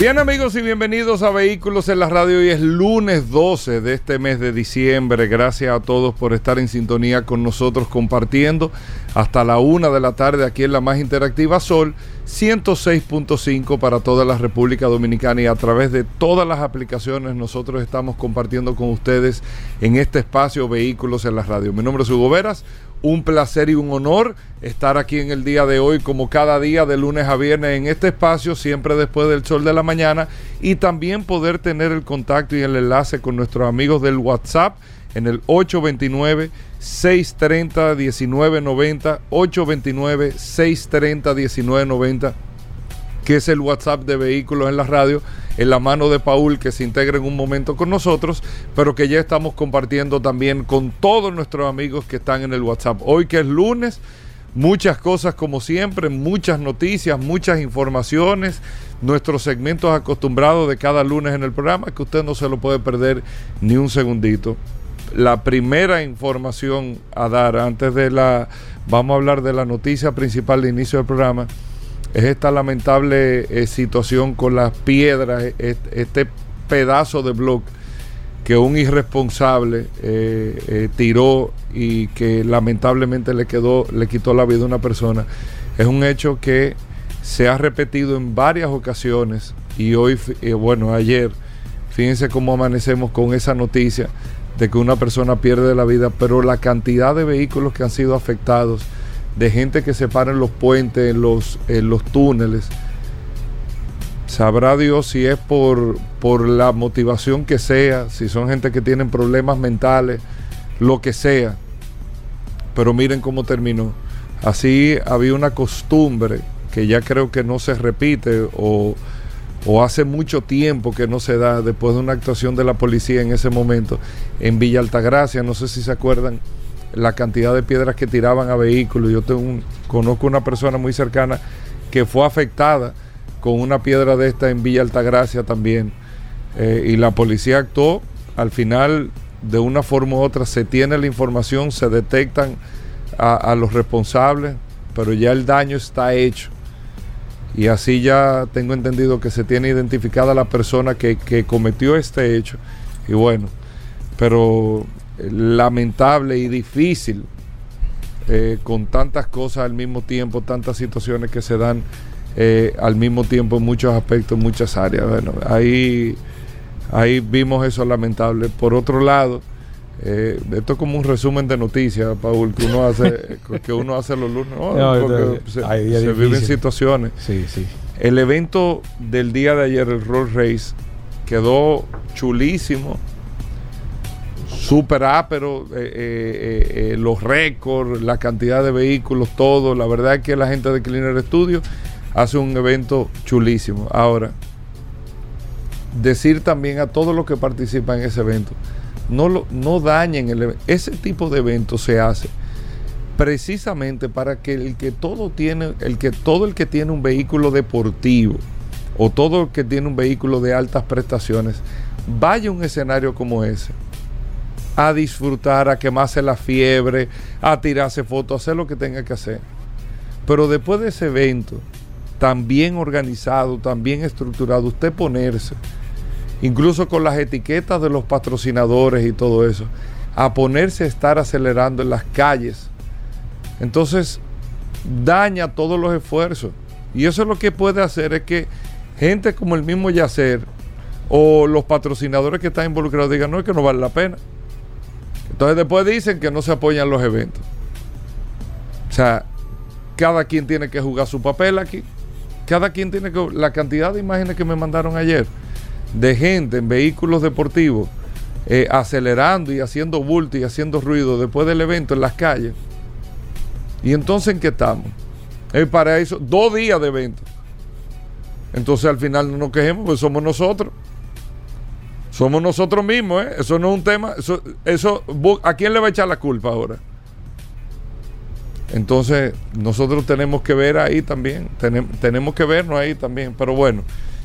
Bien amigos y bienvenidos a Vehículos en la Radio. Hoy es lunes 12 de este mes de diciembre. Gracias a todos por estar en sintonía con nosotros compartiendo hasta la una de la tarde aquí en la más interactiva Sol 106.5 para toda la República Dominicana y a través de todas las aplicaciones nosotros estamos compartiendo con ustedes en este espacio Vehículos en la Radio. Mi nombre es Hugo Veras un placer y un honor estar aquí en el día de hoy, como cada día de lunes a viernes en este espacio, siempre después del sol de la mañana, y también poder tener el contacto y el enlace con nuestros amigos del WhatsApp en el 829-630-1990, 829-630-1990 que es el WhatsApp de Vehículos en la Radio, en la mano de Paul, que se integra en un momento con nosotros, pero que ya estamos compartiendo también con todos nuestros amigos que están en el WhatsApp. Hoy que es lunes, muchas cosas como siempre, muchas noticias, muchas informaciones, nuestros segmentos acostumbrados de cada lunes en el programa, que usted no se lo puede perder ni un segundito. La primera información a dar antes de la, vamos a hablar de la noticia principal de inicio del programa es esta lamentable eh, situación con las piedras, e, este, pedazo de bloque que un irresponsable eh, eh, tiró y que lamentablemente le quedó, le quitó la vida a una persona. Es un hecho que se ha repetido en varias ocasiones y hoy, bueno, ayer, fíjense cómo amanecemos con esa noticia de que una persona pierde la vida, pero la cantidad de vehículos que han sido afectados de gente que se para en los puentes, en los, los túneles. Sabrá Dios si es por, por la motivación que sea, si son gente que tienen problemas mentales, lo que sea. Pero miren cómo terminó. Así había una costumbre que ya creo que no se repite o, o hace mucho tiempo que no se da después de una actuación de la policía en ese momento en Villa Altagracia, no sé si se acuerdan, la cantidad de piedras que tiraban a vehículos. Yo tengo conozco una persona muy cercana que fue afectada con una piedra de esta en Villa Altagracia también. Eh, y la policía actuó. Al final, de una forma u otra, se tiene la información, se detectan a, los responsables, pero ya el daño está hecho. Y así ya tengo entendido que se tiene identificada la persona que, que cometió este hecho. Y bueno, pero lamentable y difícil eh, con tantas cosas al mismo tiempo, tantas situaciones que se dan eh, al mismo tiempo en muchos aspectos, en muchas áreas. Bueno, ahí, ahí vimos eso lamentable. Por otro lado, eh, esto es como un resumen de noticias, Paul, que uno hace, que uno hace los lunes. se, viven situaciones. Sí, sí. El evento del día de ayer, el Roll Race, quedó chulísimo super ápero, eh, eh, los récords, la cantidad de vehículos, todo. La verdad es que la gente de Cleaner Studio hace un evento chulísimo. Ahora, decir también a todos los que participan en ese evento, no, lo, no dañen el. Ese tipo de evento se hace precisamente para que el que todo tiene, el que todo el que tiene un vehículo deportivo o todo el que tiene un vehículo de altas prestaciones vaya a un escenario como ese a disfrutar, a quemarse la fiebre, a tirarse fotos, a hacer lo que tenga que hacer. Pero después de ese evento, tan bien organizado, tan bien estructurado, usted ponerse, incluso con las etiquetas de los patrocinadores y todo eso, a ponerse a estar acelerando en las calles. Entonces, daña todos los esfuerzos. Y eso es lo que puede hacer, es que gente como el mismo Yacer o los patrocinadores que están involucrados digan, no, es que no vale la pena. Entonces después dicen que no se apoyan los eventos. O sea, cada quien tiene que jugar su papel aquí. Cada quien tiene que... La cantidad de imágenes que me mandaron ayer de gente en vehículos deportivos eh, acelerando y haciendo bulto y haciendo ruido después del evento en las calles. ¿Y entonces en qué estamos? Es para eso, dos días de evento. Entonces al final no nos quejemos, pues somos nosotros. Somos nosotros mismos, ¿eh? Eso no es un tema. Eso, eso, ¿A quién le va a echar la culpa ahora? Entonces, nosotros tenemos que ver ahí también. tenemos que vernos ahí también. Pero bueno.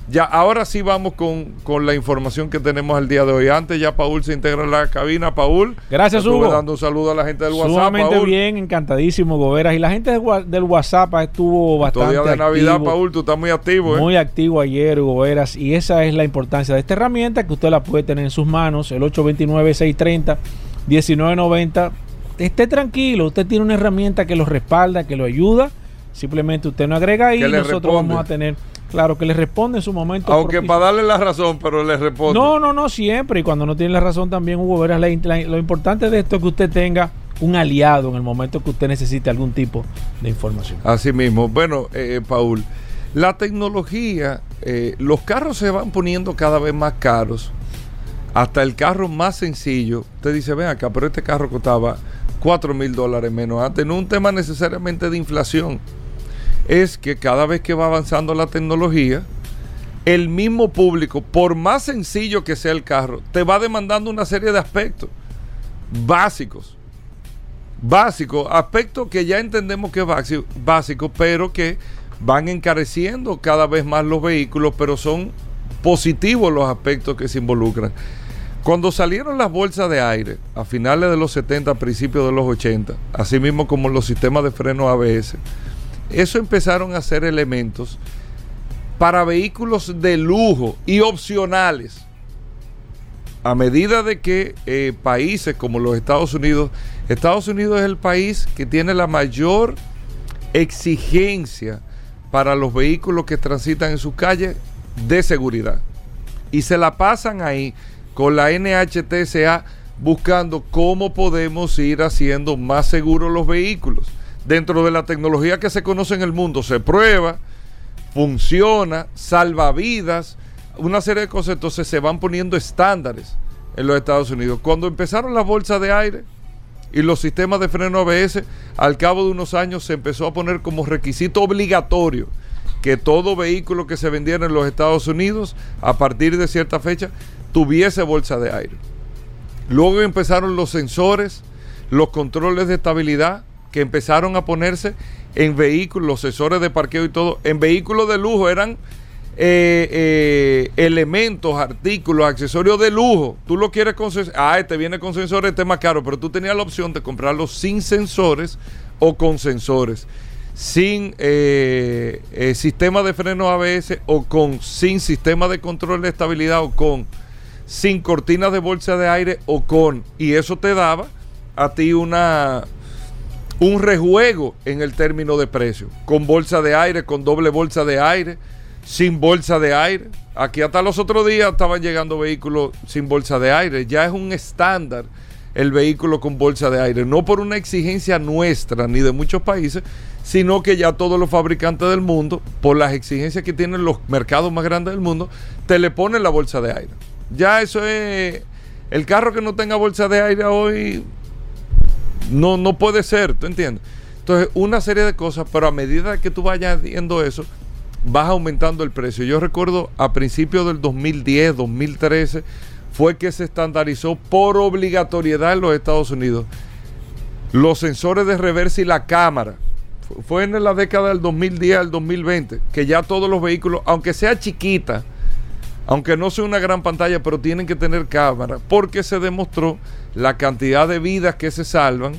Ya, ahora sí vamos con, la información que tenemos al día de hoy. Antes ya Paul se integra en la cabina. Paul. Gracias, Hugo. dando un saludo a la gente del WhatsApp. Sumamente bien, encantadísimo, Goberas. Y la gente del WhatsApp estuvo bastante Todavía de Navidad, Paul, tú estás muy activo. ¿eh? Muy activo ayer, Goberas. Y esa es la importancia de esta herramienta que usted la puede tener en sus manos. El 829-630-1990. Esté tranquilo, usted tiene una herramienta que lo respalda, que lo ayuda. Simplemente usted no agrega ahí y nosotros vamos a tener Claro, que le responde en su momento. Aunque para darle la razón, pero le responde. No, no, no, siempre. Y cuando no tiene la razón también, Hugo Veras, lo importante de esto es que usted tenga un aliado en el momento que usted necesite algún tipo de información. Así mismo. Bueno, eh, Paul, la tecnología, eh, los carros se van poniendo cada vez más caros. Hasta el carro más sencillo. Usted dice, ven acá, pero este carro costaba 4 mil dólares menos antes. No un tema necesariamente de inflación es que cada vez que va avanzando la tecnología, el mismo público, por más sencillo que sea el carro, te va demandando una serie de aspectos básicos. Básicos, aspectos que ya entendemos que es básico, pero que van encareciendo cada vez más los vehículos, pero son positivos los aspectos que se involucran. Cuando salieron las bolsas de aire a finales de los 70, principios de los 80, así mismo como los sistemas de freno ABS, eso empezaron a ser elementos para vehículos de lujo y opcionales. A medida de que eh, países como los Estados Unidos, Estados Unidos es el país que tiene la mayor exigencia para los vehículos que transitan en sus calles de seguridad. Y se la pasan ahí con la NHTSA buscando cómo podemos ir haciendo más seguros los vehículos dentro de la tecnología que se conoce en el mundo, se prueba, funciona, salva vidas, una serie de cosas, entonces se van poniendo estándares en los Estados Unidos. Cuando empezaron las bolsas de aire y los sistemas de freno ABS, al cabo de unos años se empezó a poner como requisito obligatorio que todo vehículo que se vendiera en los Estados Unidos, a partir de cierta fecha, tuviese bolsa de aire. Luego empezaron los sensores, los controles de estabilidad, que empezaron a ponerse en vehículos, los sensores de parqueo y todo, en vehículos de lujo eran eh, eh, elementos, artículos, accesorios de lujo. Tú lo quieres con ah, este viene con sensores, este es más caro, pero tú tenías la opción de comprarlo sin sensores o con sensores, sin eh, sistema de freno ABS o con sin sistema de control de estabilidad o con sin cortinas de bolsa de aire o con y eso te daba a ti una un rejuego en el término de precio, con bolsa de aire, con doble bolsa de aire, sin bolsa de aire. Aquí hasta los otros días estaban llegando vehículos sin bolsa de aire. Ya es un estándar el vehículo con bolsa de aire, no por una exigencia nuestra ni de muchos países, sino que ya todos los fabricantes del mundo, por las exigencias que tienen los mercados más grandes del mundo, te le ponen la bolsa de aire. Ya eso es... El carro que no tenga bolsa de aire hoy no, no puede ser, ¿tú entiendes? Entonces, una serie de cosas, pero a medida que tú vayas viendo eso, vas aumentando el precio. Yo recuerdo a principios del 2010, 2013, fue que se estandarizó por obligatoriedad en los Estados Unidos los sensores de reversa y la cámara. Fue en la década del 2010 al 2020 que ya todos los vehículos, aunque sea chiquita, aunque no sea una gran pantalla, pero tienen que tener cámara, porque se demostró la cantidad de vidas que se salvan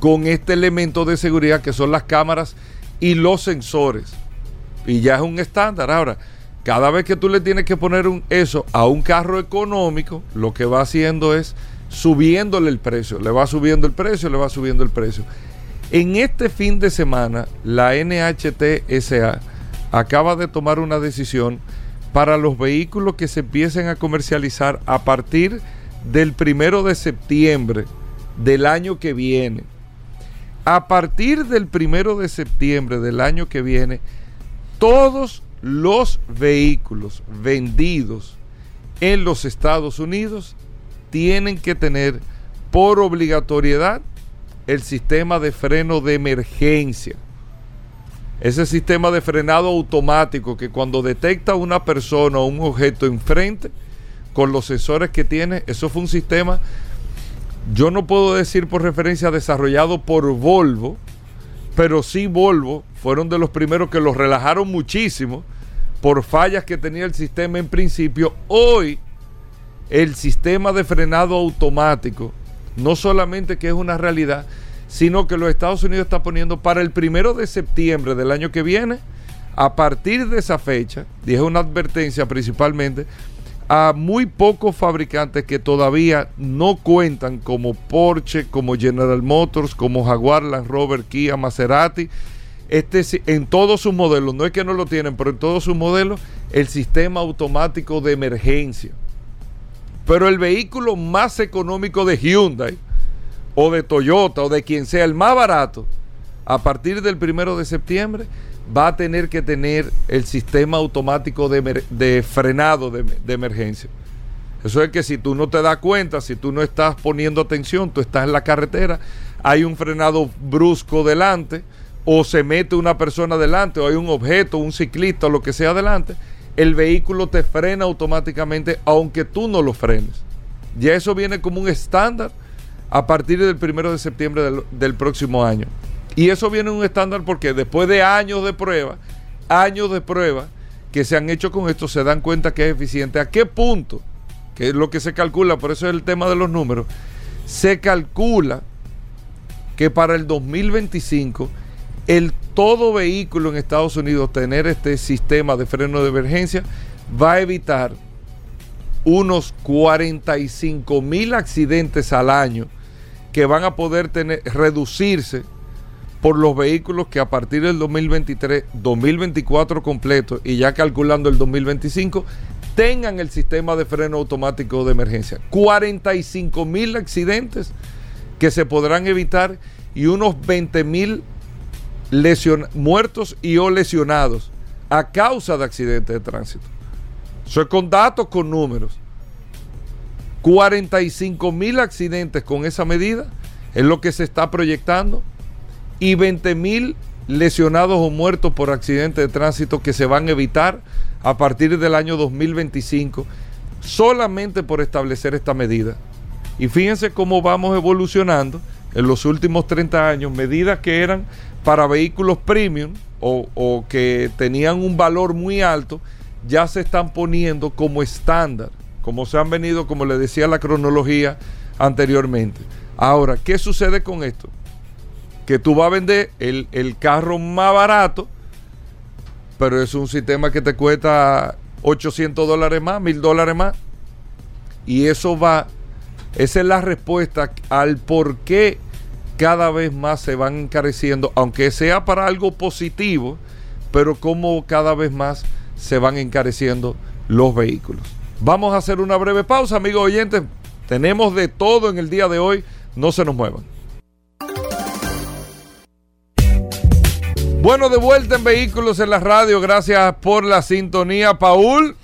con este elemento de seguridad que son las cámaras y los sensores. Y ya es un estándar. Ahora, cada vez que tú le tienes que poner un, eso a un carro económico, lo que va haciendo es subiéndole el precio. Le va subiendo el precio, le va subiendo el precio. En este fin de semana, la NHTSA acaba de tomar una decisión para los vehículos que se empiecen a comercializar a partir del primero de septiembre del año que viene. A partir del primero de septiembre del año que viene, todos los vehículos vendidos en los Estados Unidos tienen que tener por obligatoriedad el sistema de freno de emergencia. Ese sistema de frenado automático que cuando detecta una persona o un objeto enfrente, con los sensores que tiene. Eso fue un sistema, yo no puedo decir por referencia desarrollado por Volvo, pero sí Volvo fueron de los primeros que los relajaron muchísimo por fallas que tenía el sistema en principio. Hoy el sistema de frenado automático, no solamente que es una realidad, sino que los Estados Unidos está poniendo para el primero de septiembre del año que viene, a partir de esa fecha, dije una advertencia principalmente, a muy pocos fabricantes que todavía no cuentan como Porsche, como General Motors, como Jaguar, Land Rover, Kia, Maserati, este, en todos sus modelos, no es que no lo tienen, pero en todos sus modelos, el sistema automático de emergencia. Pero el vehículo más económico de Hyundai, o de Toyota, o de quien sea, el más barato, a partir del primero de septiembre, va a tener que tener el sistema automático de, frenado de, de, emergencia. Eso es que si tú no te das cuenta, si tú no estás poniendo atención, tú estás en la carretera, hay un frenado brusco delante, o se mete una persona delante, o hay un objeto, un ciclista, o lo que sea delante, el vehículo te frena automáticamente aunque tú no lo frenes. Ya eso viene como un estándar a partir del primero de septiembre del, del próximo año. Y eso viene un estándar porque después de años de prueba, años de prueba que se han hecho con esto, se dan cuenta que es eficiente. ¿A qué punto? Que es lo que se calcula, por eso es el tema de los números. Se calcula que para el 2025 el todo vehículo en Estados Unidos tener este sistema de freno de emergencia va a evitar unos 45 mil accidentes al año que van a poder tener, reducirse por los vehículos que a partir del 2023, 2024 completo y ya calculando el 2025 tengan el sistema de freno automático de emergencia. 45 mil accidentes que se podrán evitar y unos 20 mil muertos y o lesionados a causa de accidentes de tránsito. Eso es con datos, con números. 45 mil accidentes con esa medida es lo que se está proyectando y 20 mil lesionados o muertos por accidentes de tránsito que se van a evitar a partir del año 2025 solamente por establecer esta medida. Y fíjense cómo vamos evolucionando en los últimos 30 años, medidas que eran para vehículos premium o, o que tenían un valor muy alto, ya se están poniendo como estándar, como se han venido, como le decía la cronología anteriormente. Ahora, ¿qué sucede con esto? Que tú vas a vender el, carro más barato, pero es un sistema que te cuesta 800 dólares más, 1000 dólares más. Y eso va, esa es la respuesta al por qué cada vez más se van encareciendo, aunque sea para algo positivo, pero como cada vez más se van encareciendo los vehículos. Vamos a hacer una breve pausa, amigos oyentes. Tenemos de todo en el día de hoy. No se nos muevan. Bueno, de vuelta en Vehículos en la Radio. Gracias por la sintonía, Paul.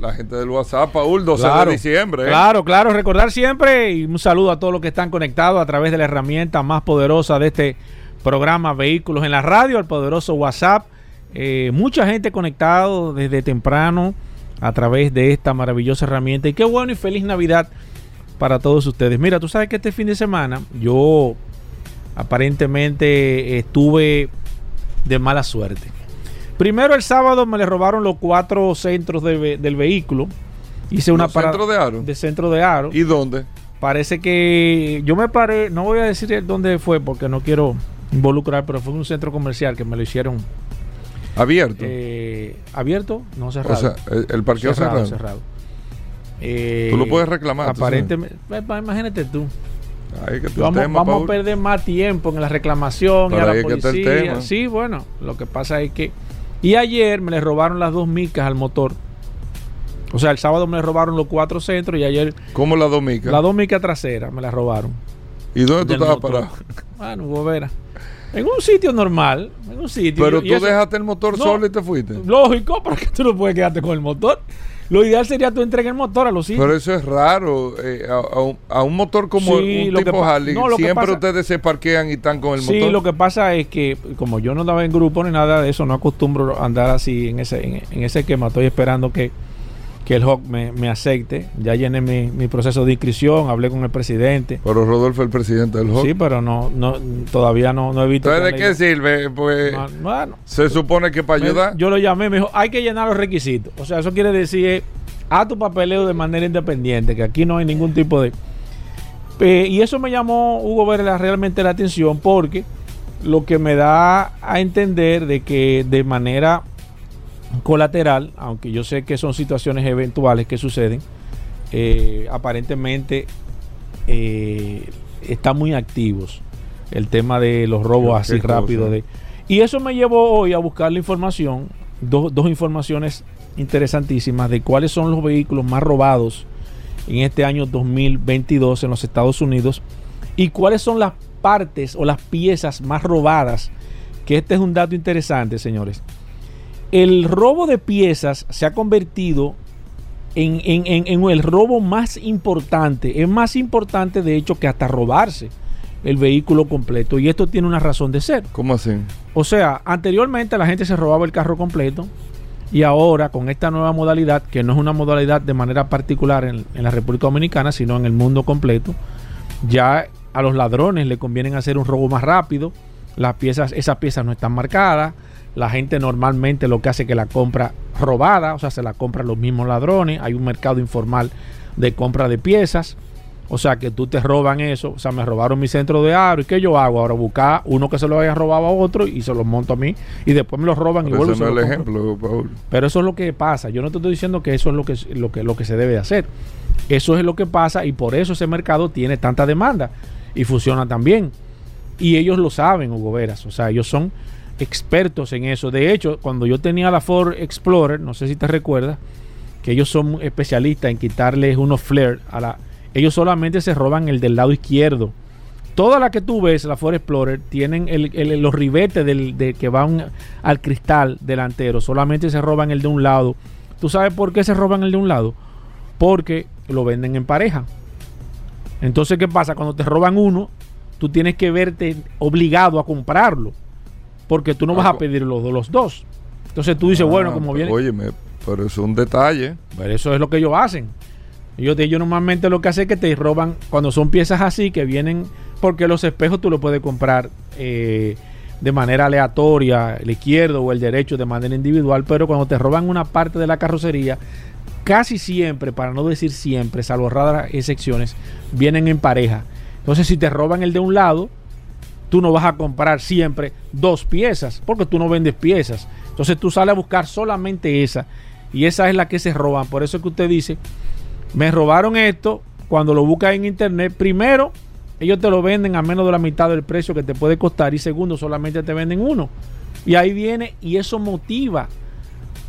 la gente del WhatsApp, Paul, 12 de diciembre. ¿eh? Claro, claro. Recordar siempre y un saludo a todos los que están conectados a través de la herramienta más poderosa de este programa Vehículos en la Radio, el poderoso WhatsApp. Eh, mucha gente conectado desde temprano a través de esta maravillosa herramienta. Y qué bueno y feliz Navidad para todos ustedes. Mira, tú sabes que este fin de semana yo aparentemente estuve de mala suerte. Primero el sábado me le robaron los cuatro centros del vehículo. Hice una parada centro de aro. De centro de aro. ¿Y dónde? Parece que yo me paré, no voy a decir dónde fue porque no quiero involucrar, pero fue un centro comercial que me lo hicieron abierto. Eh, abierto, no cerrado. O sea, el, parqueo cerrado. cerrado. tú lo puedes reclamar. Aparentemente, pues, imagínate tú vamos, a perder más tiempo en la reclamación y a la policía. Sí, bueno, lo que pasa es que. Y ayer me le robaron las dos micas al motor. O sea, el sábado me le robaron los cuatro centros y ayer. ¿Cómo las dos micas? Las dos micas traseras me las robaron. ¿Y dónde tú estabas parado? Bueno, Bobera. En un sitio normal, en un sitio. Pero tú dejaste el motor solo y te fuiste. Lógico, porque tú no puedes quedarte con el motor. Lo ideal sería tú entregar el motor a los hijos. Pero eso es raro. Eh, a, un, motor como un tipo Harley, siempre ustedes se parquean y están con el motor. Sí, lo que pasa es que como yo no andaba en grupo ni nada de eso, no acostumbro andar así en ese, en, ese esquema. Estoy esperando que, que el HOC me, me acepte. Ya llené mi, mi proceso de inscripción, hablé con el presidente. Pero Rodolfo es el presidente del HOC. Sí, pero no, no todavía no, no he visto. Entonces, ¿de qué sirve? Pues Bueno, se supone que para me- ayudar. yo lo llamé, me dijo, hay que llenar los requisitos. O sea, eso quiere decir, eh, haz tu papeleo de manera independiente, que aquí no hay ningún tipo de... Eh, y eso me llamó Hugo Verde realmente la atención porque lo que me da a entender de que de manera colateral, aunque yo sé que son situaciones eventuales que suceden, eh, aparentemente eh, están muy activos el tema de los robos así rápido. De, y eso me llevó hoy a buscar la información, dos, dos informaciones interesantísimas de cuáles son los vehículos más robados en este año 2022 en los Estados Unidos y cuáles son las partes o las piezas más robadas, que este es un dato interesante, señores. El robo de piezas se ha convertido en, en- en- en el robo más importante. Es más importante, de hecho, que hasta robarse el vehículo completo. Y esto tiene una razón de ser. ¿Cómo así? O sea, anteriormente la gente se robaba el carro completo y ahora con esta nueva modalidad, que no es una modalidad de manera particular en, en la República Dominicana, sino en el mundo completo, ya a los ladrones le conviene hacer un robo más rápido, las piezas, esas piezas no están marcadas, la gente normalmente lo que hace es que la compra robada, o sea, se la compran los mismos ladrones, hay un mercado informal de compra de piezas, o sea, que tú te roban eso. O sea, me robaron mi centro de aro. ¿Y qué yo hago? Ahora buscar uno que se lo haya robado a otro y se lo monto a mí. Y después me lo roban y vuelvo ese se no es el compro. ejemplo, Paul. Pero eso es lo que pasa. Yo no te estoy diciendo que eso es lo que, lo que, lo que se debe de hacer. Eso es lo que pasa y por eso ese mercado tiene tanta demanda y funciona tan bien. Y ellos lo saben, Hugo Veras. O sea, ellos son expertos en eso. De hecho, cuando yo tenía la Ford Explorer, no sé si te recuerdas, que ellos son especialistas en quitarles unos flares a la... Ellos solamente se roban el del lado izquierdo. Todas las que tú ves, la Ford Explorer, tienen el- el- los ribetes del, de, que van al cristal delantero. Solamente se roban el de un lado. ¿Tú sabes por qué se roban el de un lado? Porque lo venden en pareja. Entonces, ¿qué pasa? Cuando te roban uno, tú tienes que verte obligado a comprarlo. Porque tú no Ah, vas a co- pedir los, los dos. Entonces tú dices, bueno, Ah, como pero viene... Óyeme, pero es un detalle. Pero eso es lo que ellos hacen. Ellos, ellos normalmente lo que hacen es que te roban cuando son piezas así que vienen, porque los espejos tú los puedes comprar eh, de manera aleatoria, el izquierdo o el derecho de manera individual, pero cuando te roban una parte de la carrocería, casi siempre, para no decir siempre, salvo raras excepciones, vienen en pareja. Entonces si te roban el de un lado, tú no vas a comprar siempre dos piezas, porque tú no vendes piezas. Entonces tú sales a buscar solamente esa, y esa es la que se roban. Por eso es que usted dice, me robaron esto, cuando lo buscas en internet, primero, ellos te lo venden a menos de la mitad del precio que te puede costar, y segundo, solamente te venden uno. Y ahí viene, y eso motiva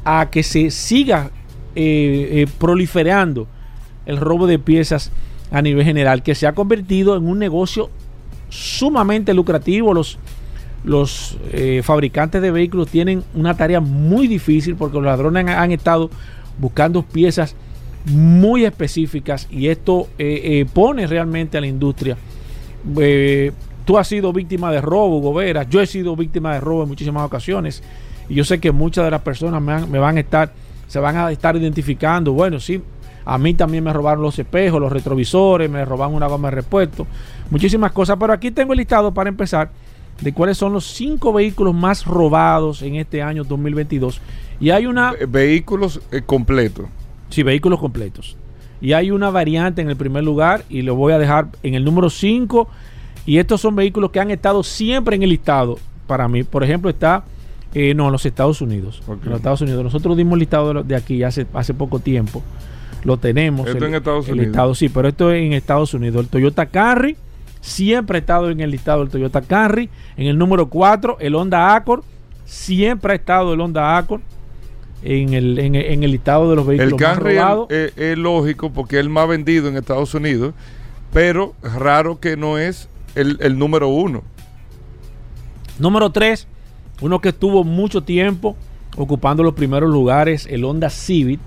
a que se siga eh, eh, proliferando el robo de piezas a nivel general, que se ha convertido en un negocio sumamente lucrativo. Los, los eh, fabricantes de vehículos tienen una tarea muy difícil porque los ladrones han, estado buscando piezas muy específicas y esto eh, eh, pone realmente a la industria. Eh, tú has sido víctima de robo, Gobera. Yo he sido víctima de robo en muchísimas ocasiones. Y yo sé que muchas de las personas me, han- me van a estar, se van a estar identificando. Bueno, sí, a mí también me robaron los espejos, los retrovisores, me robaron una goma de repuesto, muchísimas cosas. Pero aquí tengo el listado para empezar de cuáles son los cinco vehículos más robados en este año 2022. Y hay una... Ve- Vehículos eh, completos. Sí, vehículos completos. Y hay una variante en el primer lugar y lo voy a dejar en el número 5. Y estos son vehículos que han estado siempre en el listado. Para mí, por ejemplo, está, eh, no, en los Estados Unidos. Ok. En los Estados Unidos. Nosotros dimos el listado de, de aquí hace, hace poco tiempo. Lo tenemos. Esto el- en Estados el Unidos. listado, sí, pero esto es en Estados Unidos. El Toyota Camry siempre ha estado en el listado del Toyota Camry. En el número 4, el Honda Accord. Siempre ha estado el Honda Accord en el, en, el- en el listado de los El vehículos más Camry robados. es, lógico porque es el más vendido en Estados Unidos, pero raro que no es el, el número uno. Número 3, uno que estuvo mucho tiempo ocupando los primeros lugares, el Honda Civic.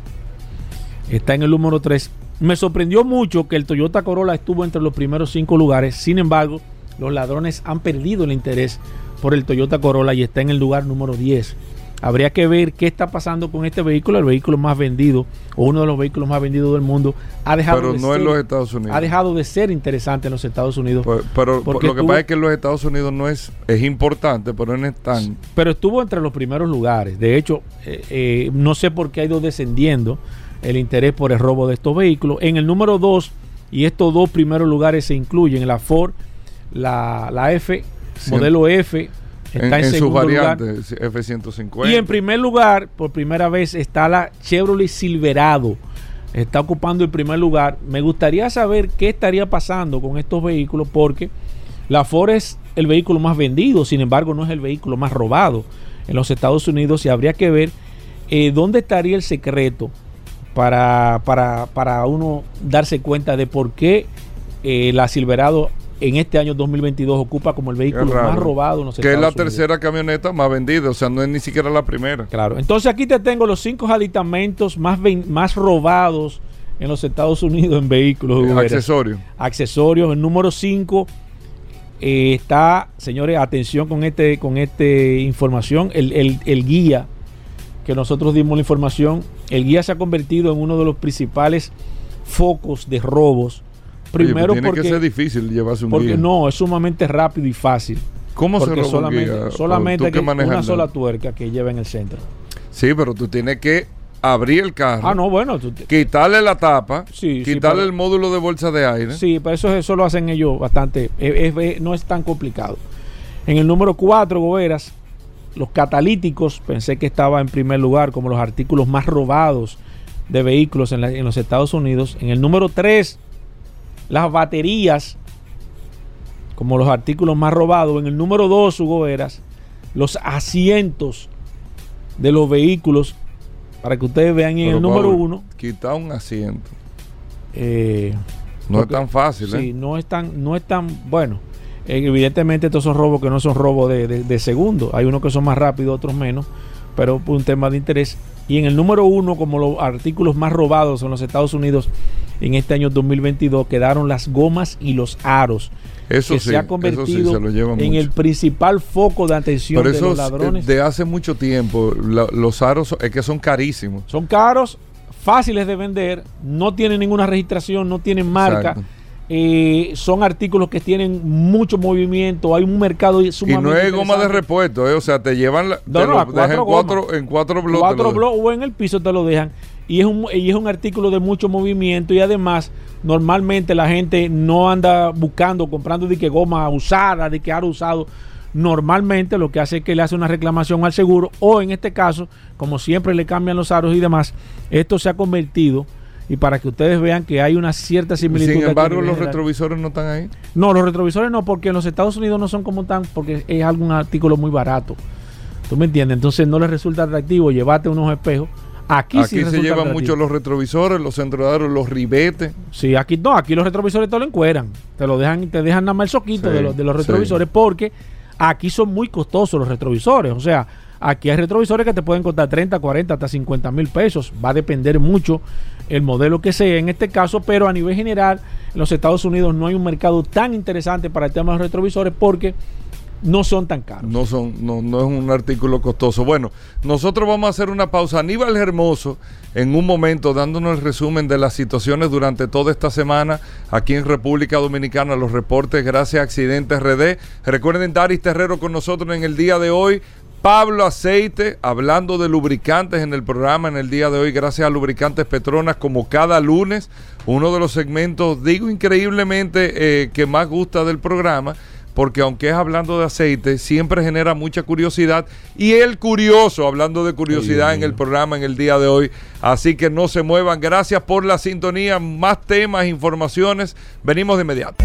Está en el número 3. Me sorprendió mucho que el Toyota Corolla estuvo entre los primeros 5 lugares. Sin embargo, los ladrones han perdido el interés por el Toyota Corolla y está en el lugar número 10. Habría que ver qué está pasando con este vehículo, el vehículo más vendido o uno de los vehículos más vendidos del mundo. Ha dejado pero de no ser, en los Estados Unidos. Ha dejado de ser interesante en los Estados Unidos. Pues, pero lo que estuvo, pasa es que en los Estados Unidos no es es importante, pero no es tan. Pero estuvo entre los primeros lugares. De hecho, eh, eh, no sé por qué ha ido descendiendo el interés por el robo de estos vehículos. En el número 2, y estos dos primeros lugares se incluyen, la Ford, la, la F, sí. modelo F, está en, en, en sus variantes, F-150. Y en primer lugar, por primera vez, está la Chevrolet Silverado. Está ocupando el primer lugar. Me gustaría saber qué estaría pasando con estos vehículos porque la Ford es el vehículo más vendido, sin embargo no es el vehículo más robado en los Estados Unidos y habría que ver eh, dónde estaría el secreto para, para, para, uno darse cuenta de por qué eh, la Silverado en este año 2022 ocupa como el vehículo más robado en los que es la Unidos. tercera camioneta más vendida, o sea, no es ni siquiera la primera. Claro, entonces aquí te tengo los cinco aditamentos más, más robados en los Estados Unidos en vehículos. Eh, accesorios. Accesorios. El número 5 eh, está, señores, atención con este con este información, el, el, el guía que nosotros dimos la información, el guía se ha convertido en uno de los principales focos de robos Primero Oye, tiene porque que ser difícil llevarse un porque guía. no, es sumamente rápido y fácil. ¿Cómo se porque roba solamente, un guía? solamente que una sola tuerca que lleva en el centro. Sí, pero tú tienes que abrir el carro, Ah, no, bueno, tú- quitarle la tapa, Sí, sí, quitarle pero- el módulo de bolsa de aire. Sí, pero eso, eso lo hacen ellos bastante. es- es- no es tan complicado. En el número 4, Goberas, los catalíticos, pensé que estaba en primer lugar como los artículos más robados de vehículos en, la- en los Estados Unidos. En el número 3, las baterías, como los artículos más robados. En el número 2, Hugo Veras, los asientos de los vehículos, para que ustedes vean. Y en Pero, el número Pablo, 1, Quitar un asiento. eh, No Porque- es tan fácil, Sí, ¿eh? no es tan, no es tan bueno. Eh, evidentemente estos son robos que no son robos de, de, de segundo. Hay unos que son más rápidos, otros menos, pero un tema de interés. Y en el número uno, como los artículos más robados en los Estados Unidos en este año 2022, quedaron las gomas y los aros, Eso que sí, se ha eso sí, convertido se en mucho. el principal foco de atención Pero de los eh, ladrones. de hace mucho tiempo, la- los aros es que son carísimos. Son caros, fáciles de vender, no tienen ninguna registración, no tienen marca. Exacto. Eh, son artículos que tienen mucho movimiento, hay un mercado Y sumamente no es goma de repuesto, ¿eh? o sea, te llevan, la, No, te no, lo a dejan en cuatro en cuatro bloques. Cuatro bloques o en el piso te lo dejan. Y es, un, y es un artículo de mucho movimiento y además normalmente la gente no anda buscando, comprando de que goma usada, de que aro usado. Normalmente lo que hace es que le hace una reclamación al seguro o en este caso, como siempre le cambian los aros y demás, esto se ha convertido y para que ustedes vean que hay una cierta similitud. Sin embargo, los general. retrovisores no están ahí. No, los retrovisores no, porque en los Estados Unidos no son como tan, porque es algún artículo muy barato. ¿Tú me entiendes? Entonces no les resulta atractivo llevarte unos espejos. Aquí, Aquí sí se llevan atractivo. mucho los retrovisores, los centrodaros, los ribetes. Sí, aquí no, aquí los retrovisores te lo encueran. Te lo dejan, te dejan nada más el soquito Sí, de, los, de los sí. retrovisores, porque aquí son muy costosos los retrovisores. O sea, aquí hay retrovisores que te pueden costar 30, 40, hasta 50 mil pesos. Va a depender mucho el modelo que sea en este caso, pero a nivel general, en los Estados Unidos no hay un mercado tan interesante para el tema de los retrovisores porque no son tan caros. No son, no, no es un artículo costoso. Bueno, nosotros vamos a hacer una pausa. Aníbal Hermoso, en un momento, dándonos el resumen de las situaciones durante toda esta semana aquí en República Dominicana, los reportes gracias a Accidentes RD. Recuerden, Daris Terrero con nosotros en el día de hoy. Pablo Aceite, hablando de lubricantes en el programa en el día de hoy, gracias a Lubricantes Petronas, como cada lunes, uno de los segmentos, digo increíblemente, eh, que más gusta del programa porque aunque es hablando de aceite, siempre genera mucha curiosidad. Y el curioso, hablando de curiosidad en el programa en el día de hoy. Así que no se muevan. Gracias por la sintonía. Más temas, informaciones. Venimos de inmediato.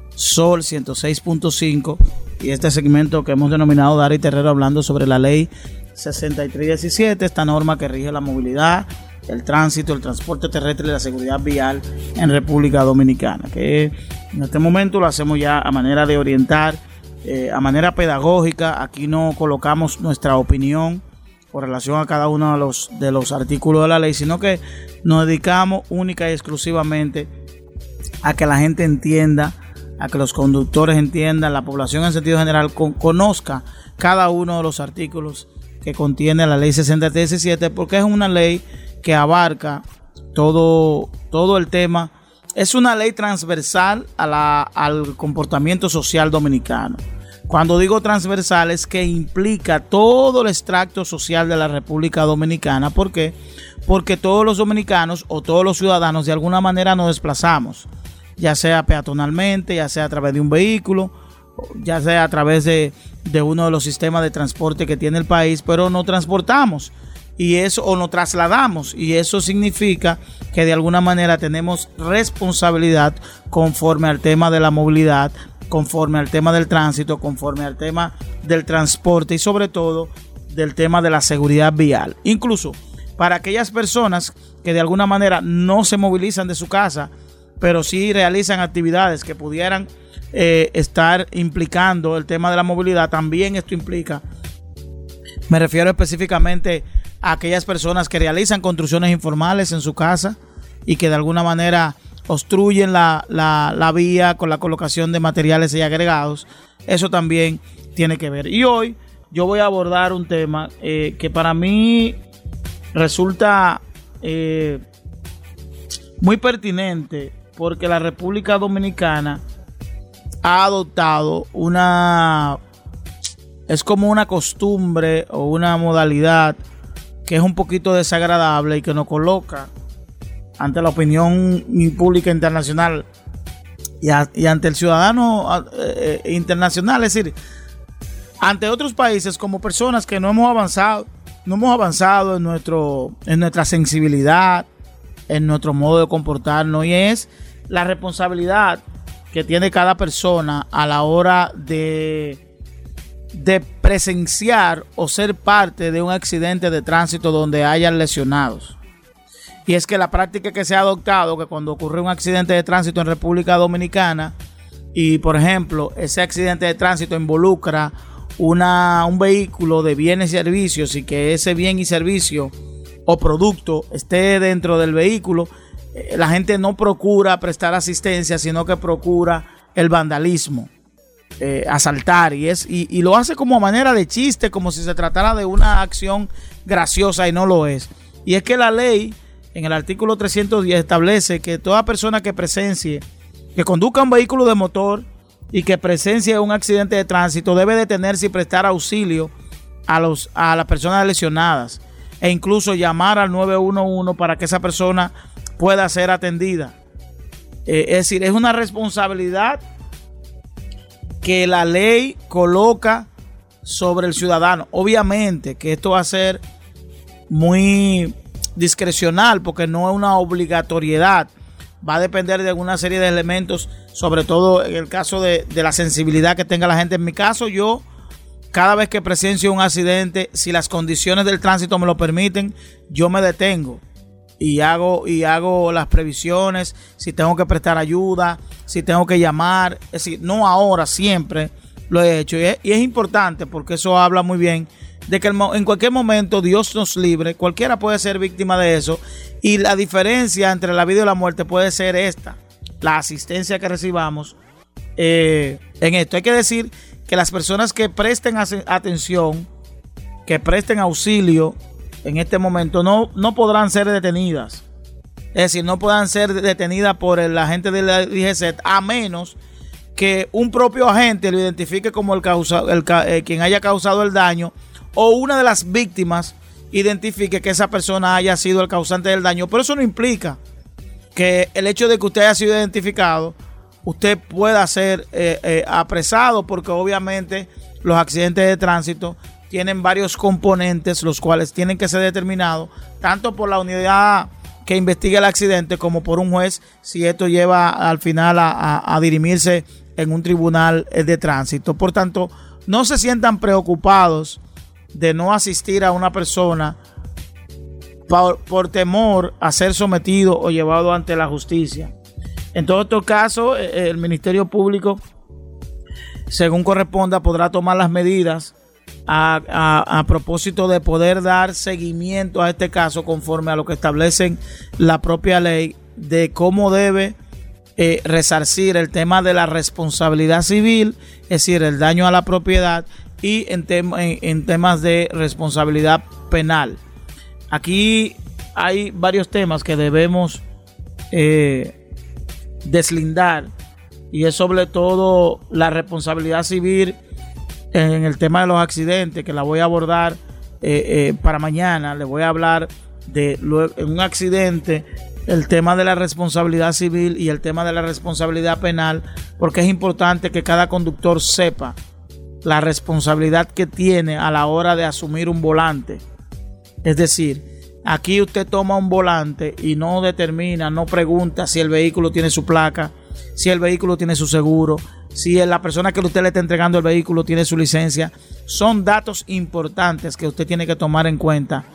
Sol 106.5 y este segmento que hemos denominado Dar y Terrero hablando sobre la ley 6317, esta norma que rige la movilidad, el tránsito, el transporte terrestre y la seguridad vial en República Dominicana, que en este momento lo hacemos ya a manera de orientar, eh, a manera pedagógica, aquí no colocamos nuestra opinión con relación a cada uno de los, de los artículos de la ley, sino que nos dedicamos única y exclusivamente a que la gente entienda, a que los conductores entiendan, la población en sentido general conozca cada uno de los artículos que contiene la ley 6317, porque es una ley que abarca todo, todo el tema. Es una ley transversal a la, al comportamiento social dominicano. Cuando digo transversal es que implica todo el extracto social de la República Dominicana. ¿Por qué? Porque todos los dominicanos o todos los ciudadanos de alguna manera nos desplazamos, ya sea peatonalmente, ya sea a través de un vehículo, ya sea a través de, uno de los sistemas de transporte que tiene el país, pero no transportamos y eso o nos trasladamos y eso significa que de alguna manera tenemos responsabilidad conforme al tema de la movilidad, conforme al tema del tránsito, conforme al tema del transporte y sobre todo del tema de la seguridad vial. Incluso para aquellas personas que de alguna manera no se movilizan de su casa, pero sí realizan actividades que pudieran eh, estar implicando el tema de la movilidad, también esto implica, me refiero específicamente a aquellas personas que realizan construcciones informales en su casa y que de alguna manera obstruyen la, la, vía con la colocación de materiales y agregados, eso también tiene que ver. Y hoy yo voy a abordar un tema eh, que para mí resulta eh, muy pertinente porque la República Dominicana ha adoptado una es como una costumbre o una modalidad que es un poquito desagradable y que nos coloca ante la opinión pública internacional y, ante el ciudadano eh, internacional, es decir, ante otros países como personas que no hemos avanzado, no hemos avanzado en nuestro, en nuestra sensibilidad, en nuestro modo de comportarnos, y es la responsabilidad que tiene cada persona a la hora de, de presenciar o ser parte de un accidente de tránsito donde hayan lesionados. Y es que la práctica que se ha adoptado, que cuando ocurre un accidente de tránsito en República Dominicana, y por ejemplo, ese accidente de tránsito involucra una, un vehículo de bienes y servicios y que ese bien y servicio o producto esté dentro del vehículo, eh, la gente no procura prestar asistencia, sino que procura el vandalismo, eh, asaltar, y, es, y lo hace como manera de chiste, como si se tratara de una acción graciosa y no lo es. Y es que la ley en el artículo 310 establece que toda persona que presencie, que conduzca un vehículo de motor y que presencie un accidente de tránsito debe detenerse y prestar auxilio a, los, a las personas lesionadas e incluso llamar al 911 para que esa persona pueda ser atendida. Eh, es decir, es una responsabilidad que la ley coloca sobre el ciudadano. Obviamente que esto va a ser muy discrecional porque no es una obligatoriedad. Va a depender de alguna serie de elementos, sobre todo en el caso de, la sensibilidad que tenga la gente. En mi caso, yo, cada vez que presencio un accidente, si las condiciones del tránsito me lo permiten, yo me detengo y hago, y hago las previsiones, si tengo que prestar ayuda, si tengo que llamar. Es decir, no ahora, siempre lo he hecho. y es importante porque eso habla muy bien de que en cualquier momento Dios nos libre, cualquiera puede ser víctima de eso y la diferencia entre la vida y la muerte puede ser esta, la asistencia que recibamos eh, en esto. Hay que decir que las personas que presten atención, que presten auxilio en este momento no, no podrán ser detenidas. Es decir, no podrán ser detenidas por el agente de la a menos que un propio agente lo identifique como el, causa, el eh, quien haya causado el daño o una de las víctimas identifique que esa persona haya sido el causante del daño. Pero eso no implica que el hecho de que usted haya sido identificado, usted pueda ser eh, eh, apresado, porque obviamente los accidentes de tránsito tienen varios componentes, los cuales tienen que ser determinados tanto por la unidad que investigue el accidente como por un juez si esto lleva al final a, dirimirse en un tribunal eh, de tránsito. Por tanto, no se sientan preocupados de no asistir a una persona por, temor a ser sometido o llevado ante la justicia. En todo estos casos, eh, el Ministerio Público, según corresponda, podrá tomar las medidas a, propósito de poder dar seguimiento a este caso conforme a lo que establecen la propia ley de cómo debe eh, resarcir el tema de la responsabilidad civil, es decir, el daño a la propiedad y en, en temas de responsabilidad penal. Aquí hay varios temas que debemos eh, deslindar y es sobre todo la responsabilidad civil en el tema de los accidentes que la voy a abordar eh, eh, para mañana. Le voy a hablar de un accidente, el tema de la responsabilidad civil y el tema de la responsabilidad penal, porque es importante que cada conductor sepa la responsabilidad que tiene a la hora de asumir un volante. Es decir, aquí usted toma un volante y no determina, no pregunta si el vehículo tiene su placa, si el vehículo tiene su seguro, si la persona que usted le está entregando el vehículo tiene su licencia. Son datos importantes que usted tiene que tomar en cuenta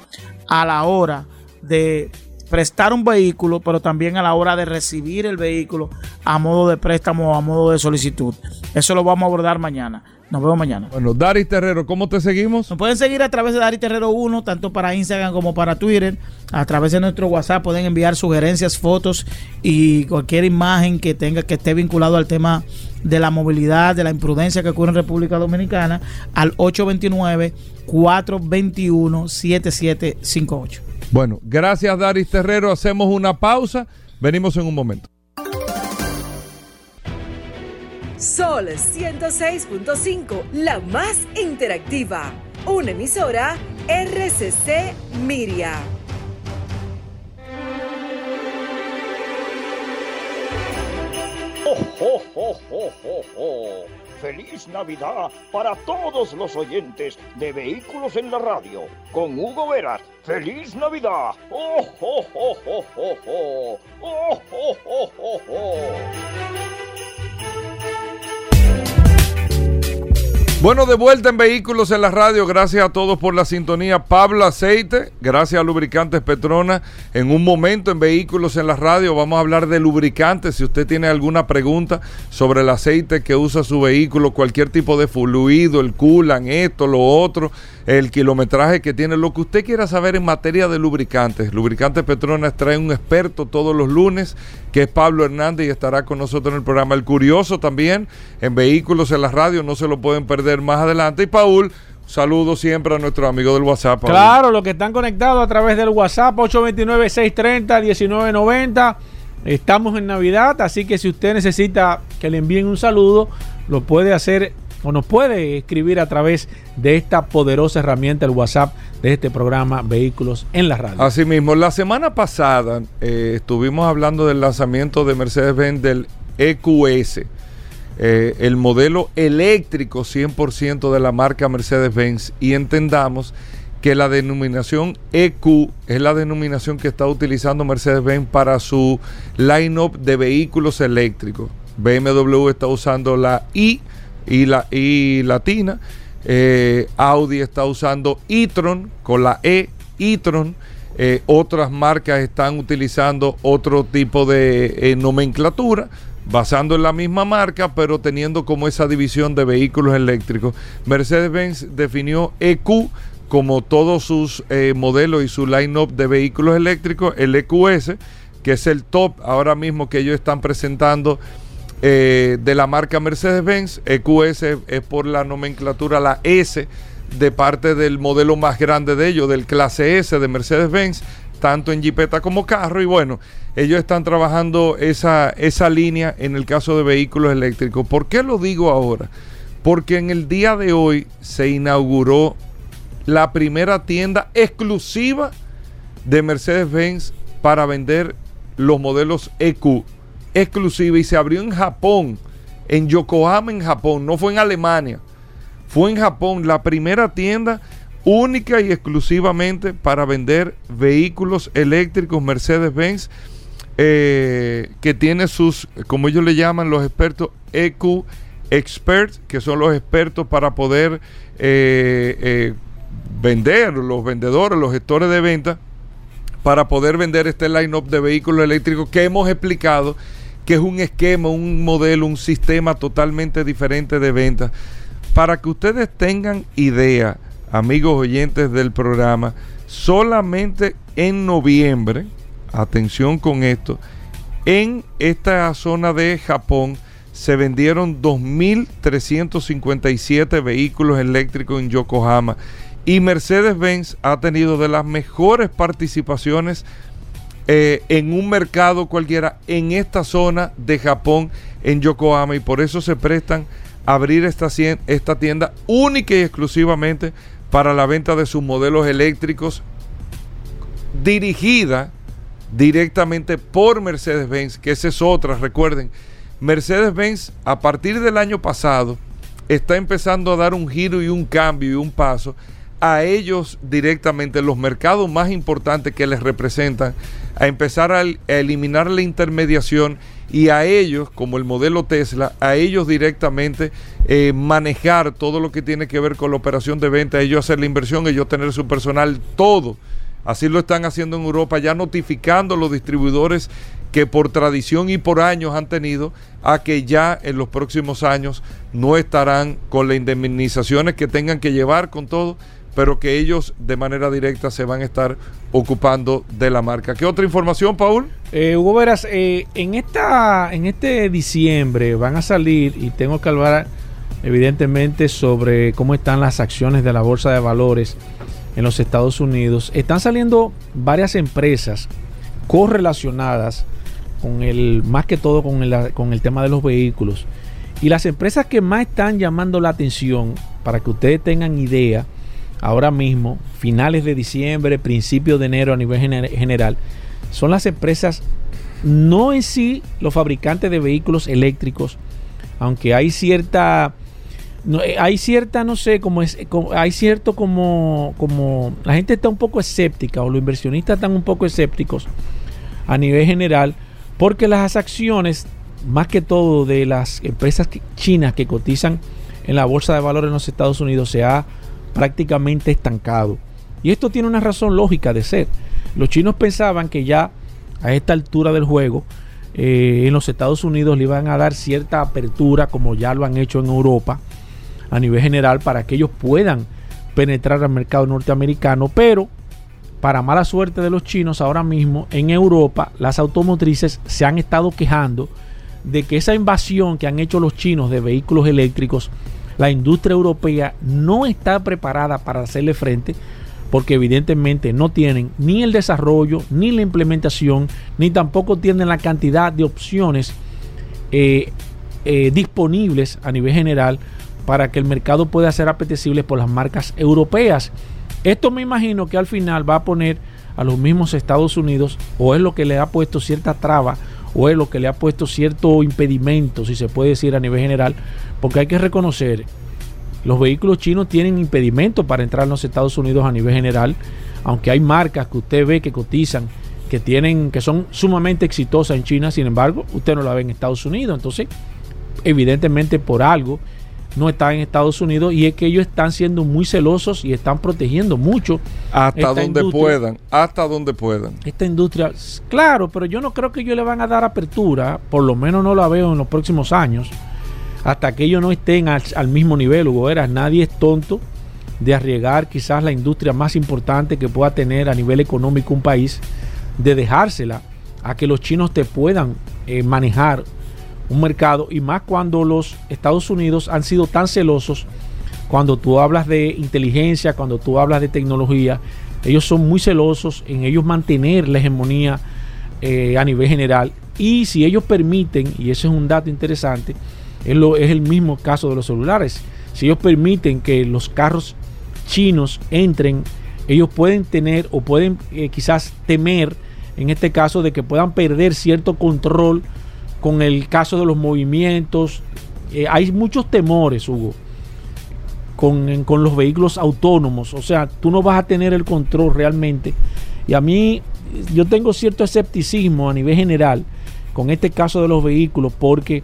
a la hora de prestar un vehículo, pero también a la hora de recibir el vehículo a modo de préstamo o a modo de solicitud. Eso lo vamos a abordar mañana. Nos vemos mañana. Bueno, Dari Terrero, ¿cómo te seguimos? Nos pueden seguir a través de Dari Terrero 1, tanto para Instagram como para Twitter. A través de nuestro WhatsApp pueden enviar sugerencias, fotos y cualquier imagen que tenga que esté vinculado al tema de la movilidad, de la imprudencia que ocurre en República Dominicana al 829-421-7758. Bueno, gracias Daris Terrero. Hacemos una pausa. Venimos en un momento. Sol 106.5, la más interactiva. Una emisora RCC Miria. ¡Oh, oh, oh, feliz Navidad para todos los oyentes de Vehículos en la Radio! Con Hugo Veras. ¡Feliz Navidad! ¡Oh, oh, oh, oh, oh, oh! ¡Oh, oh, oh, oh, oh! Bueno, de vuelta en Vehículos en la Radio. Gracias a todos por la sintonía. Pablo Aceite, gracias a Lubricantes Petrona. En un momento en Vehículos en la Radio vamos a hablar de lubricantes. Si usted tiene alguna pregunta sobre el aceite que usa su vehículo, cualquier tipo de fluido, el culan, esto, lo otro el kilometraje que tiene, lo que usted quiera saber en materia de lubricantes. Lubricantes Petronas trae un experto todos los lunes, que es Pablo Hernández, y estará con nosotros en el programa El Curioso también, en Vehículos en la Radio, no se lo pueden perder más adelante. Y Paul, saludo siempre a nuestro amigo del WhatsApp. Claro, los que están conectados a través del WhatsApp 829-630-1990. Estamos en Navidad, así que si usted necesita que le envíen un saludo, lo puede hacer o nos puede escribir a través de esta poderosa herramienta, el WhatsApp de este programa Vehículos en la Radio. Asimismo, la semana pasada eh, estuvimos hablando del lanzamiento de Mercedes-Benz del EQS. Eh, el modelo eléctrico 100% de la marca Mercedes-Benz y entendamos que la denominación EQ es la denominación que está utilizando Mercedes-Benz para su line-up de vehículos eléctricos. BMW está usando la I y, la, y latina. Eh, Audi está usando e-tron con la E, e-tron. Eh, otras marcas están utilizando otro tipo de eh, nomenclatura, basando en la misma marca, pero teniendo como esa división de vehículos eléctricos. Mercedes-Benz definió EQ como todos sus modelos y su line-up de vehículos eléctricos, el EQS, que es el top ahora mismo que ellos están presentando eh, de la marca Mercedes-Benz. EQS es por la nomenclatura la S de parte del modelo más grande de ellos, del clase S de Mercedes-Benz, tanto en Jeepeta como carro. Y bueno, ellos están trabajando esa, esa línea en el caso de vehículos eléctricos. ¿Por qué lo digo ahora? Porque en el día de hoy se inauguró la primera tienda exclusiva de Mercedes-Benz para vender los modelos EQ exclusiva y se abrió en Japón, en Yokohama, en Japón, no fue en Alemania, fue en Japón la primera tienda única y exclusivamente para vender vehículos eléctricos Mercedes-Benz eh, que tiene sus, como ellos le llaman los expertos, EQ Experts, que son los expertos para poder eh, eh, vender, los vendedores, los gestores de venta, para poder vender este line-up de vehículos eléctricos que hemos explicado que es un esquema, un modelo, un sistema totalmente diferente de venta. Para que ustedes tengan idea, amigos oyentes del programa, solamente en noviembre, atención con esto, en esta zona de Japón se vendieron 2.357 vehículos eléctricos en Yokohama y Mercedes-Benz ha tenido de las mejores participaciones eh, en un mercado cualquiera en esta zona de Japón, en Yokohama, y por eso se prestan a abrir esta, esta tienda única y exclusivamente para la venta de sus modelos eléctricos dirigida directamente por Mercedes-Benz, que esa es otra, recuerden, Mercedes-Benz a partir del año pasado está empezando a dar un giro y un cambio y un paso a ellos directamente, los mercados más importantes que les representan, a empezar a, eliminar la intermediación y a ellos, como el modelo Tesla, a ellos directamente eh, manejar todo lo que tiene que ver con la operación de venta, ellos hacer la inversión, ellos tener su personal, todo. Así lo están haciendo en Europa, ya notificando a los distribuidores que por tradición y por años han tenido a que ya en los próximos años no estarán con las indemnizaciones que tengan que llevar con todo pero que ellos de manera directa se van a estar ocupando de la marca. ¿Qué otra información, Paul? Eh, Hugo Veras, eh, en, esta, en este diciembre van a salir, y tengo que hablar evidentemente sobre cómo están las acciones de la Bolsa de Valores en los Estados Unidos. Están saliendo varias empresas correlacionadas con el, más que todo con el, con el tema de los vehículos. Y las empresas que más están llamando la atención, para que ustedes tengan idea, ahora mismo, finales de diciembre, principios de enero a nivel general, son las empresas, no en sí los fabricantes de vehículos eléctricos, aunque hay cierta, no, eh, hay cierta, no sé, como es, hay cierto como, como, la gente está un poco escéptica o los inversionistas están un poco escépticos a nivel general, porque las acciones, más que todo de las empresas chinas que cotizan en la bolsa de valores en los Estados Unidos, se ha prácticamente estancado. Y esto tiene una razón lógica de ser. Los chinos pensaban que ya a esta altura del juego eh, en los Estados Unidos le iban a dar cierta apertura como ya lo han hecho en Europa a nivel general para que ellos puedan penetrar al mercado norteamericano, pero para mala suerte de los chinos ahora mismo en Europa las automotrices se han estado quejando de que esa invasión que han hecho los chinos de vehículos eléctricos la industria europea no está preparada para hacerle frente porque evidentemente no tienen ni el desarrollo, ni la implementación, ni tampoco tienen la cantidad de opciones eh, eh, disponibles a nivel general para que el mercado pueda ser apetecible por las marcas europeas. Esto me imagino que al final va a poner a los mismos Estados Unidos o es lo que le ha puesto cierta traba o es lo que le ha puesto cierto impedimento, si se puede decir a nivel general, porque hay que reconocer, los vehículos chinos tienen impedimento para entrar en los Estados Unidos a nivel general, aunque hay marcas que usted ve que cotizan, que tienen, que son sumamente exitosas en China, sin embargo, usted no la ve en Estados Unidos, entonces, evidentemente por algo no está en Estados Unidos y es que ellos están siendo muy celosos y están protegiendo mucho. Hasta donde puedan, hasta donde puedan. Esta industria, claro, pero yo no creo que ellos le van a dar apertura, por lo menos no la veo en los próximos años, hasta que ellos no estén al, mismo nivel, Hugo. Nadie es tonto de arriesgar quizás la industria más importante que pueda tener a nivel económico un país, de dejársela a que los chinos te puedan eh, manejar un mercado y más cuando los Estados Unidos han sido tan celosos cuando tú hablas de inteligencia, cuando tú hablas de tecnología, ellos son muy celosos en ellos mantener la hegemonía eh, a nivel general y si ellos permiten, y eso es un dato interesante, es, lo, es el mismo caso de los celulares, si ellos permiten que los carros chinos entren, ellos pueden tener o pueden eh, quizás temer en este caso de que puedan perder cierto control con el caso de los movimientos. Eh, hay muchos temores, Hugo. con, con los vehículos autónomos. O sea, tú no vas a tener el control realmente. Y a mí, yo tengo cierto escepticismo a nivel general con este caso de los vehículos, porque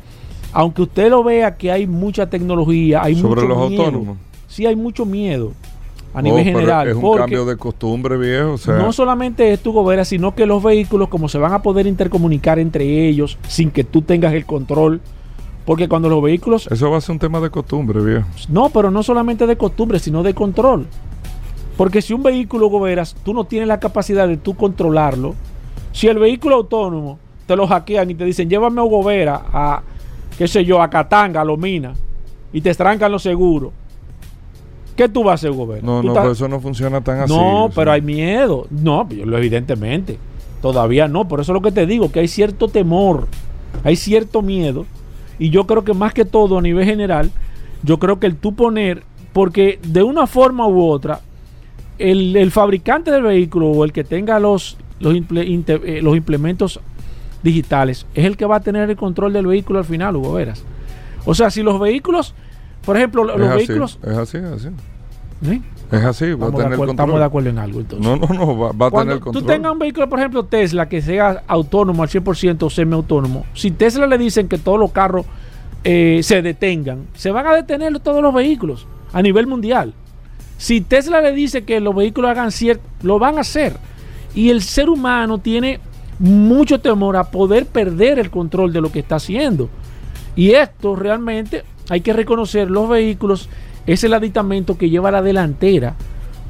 aunque usted lo vea que hay mucha tecnología, hay Sobre mucho los miedo. autónomos. Sí, hay mucho miedo a Oh, nivel general. Es un porque cambio de costumbre, viejo. O sea, no solamente es tu gobera, sino que los vehículos, como se van a poder intercomunicar entre ellos sin que tú tengas el control, porque cuando los vehículos eso va a ser un tema de costumbre, viejo. no, pero no solamente de costumbre, sino de control. Porque si un vehículo goberas, tú no tienes la capacidad de tú controlarlo. Si el vehículo autónomo te lo hackean y te dicen, llévame a Gobera, a, qué sé yo, a Catanga, a Lomina, y te estrancan los seguros, ¿qué tú vas a hacer, Gobera? No, no, estás- pero eso no funciona tan así. no, pero hay miedo. No, lo evidentemente. Todavía no. Por eso es lo que te digo, que hay cierto temor, hay cierto miedo. Y yo creo que más que todo a nivel general, yo creo que el tú poner, porque de una forma u otra, el, el fabricante del vehículo o el que tenga los, los, imple- eh, los implementos digitales es el que va a tener el control del vehículo al final, Hugo Veras. O sea, si los vehículos, por ejemplo, Es los así, vehículos... Es así, es así. Es así, va a Estamos, de tener acuerdo, estamos de control. acuerdo en algo entonces. No, no, no, va, va a tener control. tú tengas un vehículo, por ejemplo, Tesla, que sea autónomo al 100% o semiautónomo, si Tesla le dicen que todos los carros eh, se detengan, se van a detener todos los vehículos a nivel mundial. Si Tesla le dice que los vehículos hagan cierto, lo van a hacer. Y el ser humano tiene mucho temor a poder perder el control de lo que está haciendo. Y esto realmente hay que reconocer, los vehículos es el aditamento que lleva a la delantera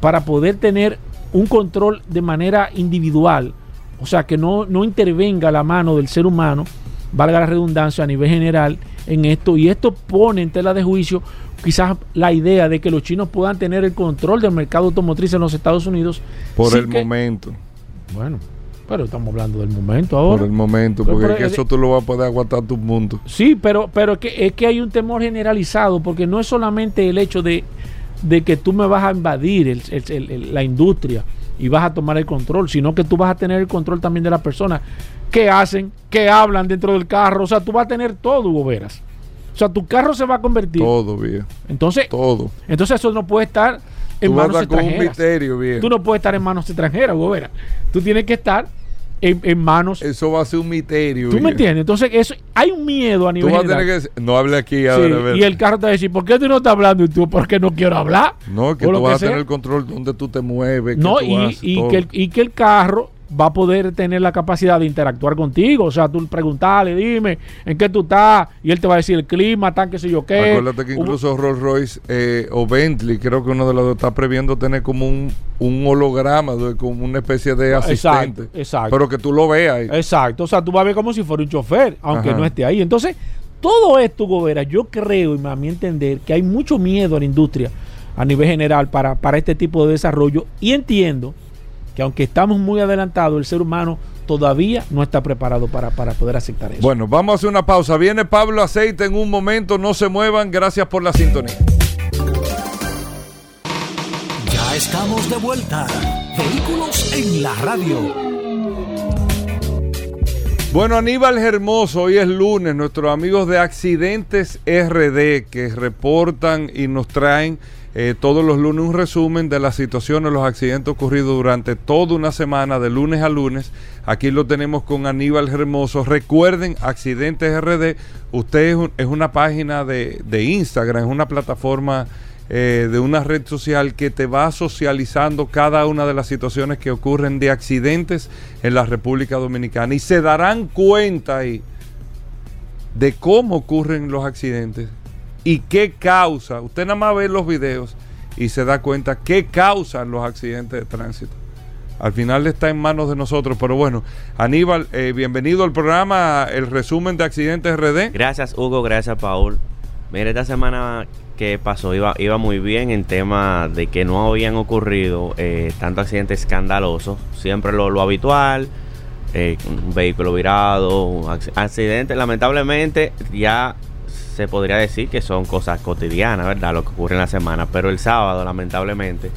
para poder tener un control de manera individual. O sea, que no, no intervenga la mano del ser humano, valga la redundancia a nivel general en esto. Y esto pone en tela de juicio quizás la idea de que los chinos puedan tener el control del mercado automotriz en los Estados Unidos. Por el que- momento. Bueno, pero estamos hablando del momento ahora. Por el momento. Porque pero es que eso tú lo vas a poder aguantar tu mundo. Sí, pero, pero es, que, es que hay un temor generalizado, porque no es solamente el hecho de, de que tú me vas a invadir el- el- el- el- la industria y vas a tomar el control, sino que tú vas a tener el control también de las personas que hacen, que hablan dentro del carro. O sea, tú vas a tener todo, Hugo Veras. O sea, tu carro se va a convertir. Todo, viejo. Entonces, Todo. entonces eso no puede estar en Tú manos extranjeras. misterio, viejo. Tú no puedes estar en manos extranjeras, Hugo Veras. Tú tienes que estar en, en manos Eso va a ser un misterio. ¿Tú me entiendes? Entonces, eso, hay un miedo a Tú nivel vas a tener que no hable aquí ahora. y el carro te va a decir, ¿por qué tú no estás hablando? Y tú, porque no quiero hablar. No, que O tú vas a sea. tener el control donde tú te mueves. qué No, tú y, haces, y que el, y que el carro va a poder tener la capacidad de interactuar contigo. O sea, tú preguntarle, dime, ¿en qué tú estás? Y él te va a decir el clima, tan qué sé yo qué. Acuérdate que incluso Rolls Royce eh, o Bentley, creo que uno de los dos está previendo tener como un, un holograma, de- como una especie de asistente. Exacto, exacto. Pero que tú lo veas. Exacto, o sea, tú vas a ver como si fuera un chofer, aunque Ajá. no esté ahí. Entonces, todo esto, Gobera, yo creo, y a mi entender, que hay mucho miedo a la industria a nivel general para, para este tipo de desarrollo. Y entiendo que aunque estamos muy adelantados, el ser humano todavía no está preparado para, para poder aceptar eso. Bueno, vamos a hacer una pausa. Viene Pablo Aceite en un momento, no se muevan. Gracias por la sintonía. Ya estamos de vuelta. Vehículos en la radio. Bueno, Aníbal Hermoso, hoy es lunes, nuestros amigos de Accidentes RD que reportan y nos traen eh, todos los lunes un resumen de las situaciones, los accidentes ocurridos durante toda una semana, de lunes a lunes. Aquí lo tenemos con Aníbal Hermoso. Recuerden, Accidentes RD, usted es, es una página de, de Instagram, es una plataforma eh, de una red social que te va socializando cada una de las situaciones que ocurren de accidentes en la República Dominicana y se darán cuenta ahí de cómo ocurren los accidentes y qué causa. Usted nada más ve los videos y se da cuenta qué causan los accidentes de tránsito. Al final está en manos de nosotros, pero bueno, Aníbal, eh, bienvenido al programa, el resumen de accidentes RD. Gracias Hugo, gracias Paul. Mira, esta semana que pasó iba, muy bien en tema de que no habían ocurrido eh, tantos accidentes escandalosos. Siempre lo, habitual, eh, un vehículo virado, un acc- accidente. Lamentablemente ya se podría decir que son cosas cotidianas, ¿verdad? Lo que ocurre en la semana. Pero el sábado, lamentablemente,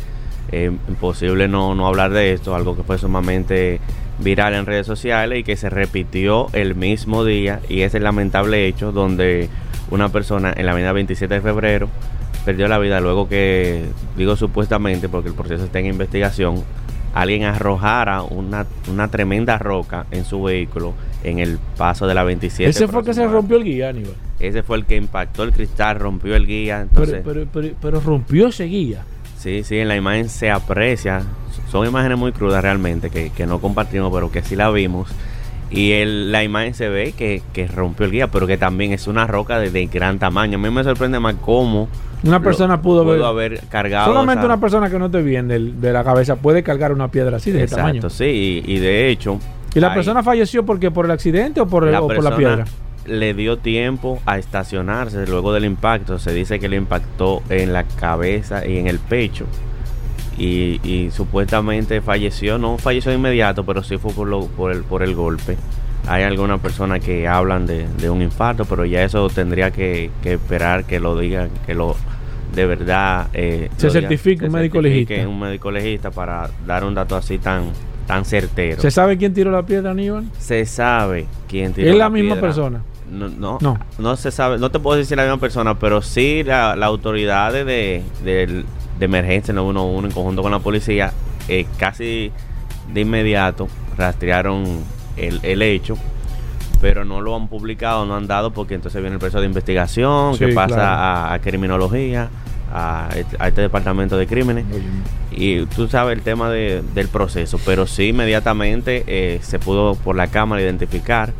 eh, imposible no, no hablar de esto, algo que fue sumamente viral en redes sociales y que se repitió el mismo día y es el lamentable hecho donde una persona en la avenida 27 de febrero perdió la vida luego que, digo supuestamente porque el proceso está en investigación, alguien arrojara una, una tremenda roca en su vehículo en el paso de la 27. Ese fue el que se rompió el guía, Aníbal. Ese fue el que impactó el cristal, rompió el guía. Pero, Entonces, pero, pero, pero rompió ese guía. sí, sí, en la imagen se aprecia. Son imágenes muy crudas realmente que, que no compartimos, pero que sí la vimos. Y el, la imagen se ve que, que rompió el guía, pero que también es una roca de, de gran tamaño. A mí me sorprende más cómo Una persona pudo, pudo haber. haber cargado. Solamente una persona que no te bien del- de la cabeza puede cargar una piedra así de ese tamaño. Exacto, sí, y, y de hecho. ¿Y la ahí persona falleció porque por el accidente o por, la o por la piedra? le dio tiempo a estacionarse luego del impacto. Se dice que le impactó en la cabeza y en el pecho. Y, y supuestamente falleció, no falleció de inmediato, pero sí fue por, lo- por, el, por el golpe. Hay algunas personas que hablan de, de un infarto, pero ya eso tendría que, que esperar que lo digan, que lo de verdad eh, Se certifique un médico legista. un médico legista para dar un dato así tan tan certero. ¿Se sabe quién tiró la piedra, Aníbal? Se sabe quién tiró ¿Es la misma piedra. persona? No, no, No. no, se sabe, no te puedo decir la misma persona, pero sí la, la autoridad de, de, de emergencia 911 en conjunto con la policía, eh, casi de inmediato rastrearon el, el hecho, pero no lo han publicado, no han dado, porque entonces viene el proceso de investigación, que pasa claro. a, a criminología, a, este- a este departamento de crímenes. Y tú sabes el tema de- del proceso, pero sí inmediatamente eh, se pudo por la cámara identificar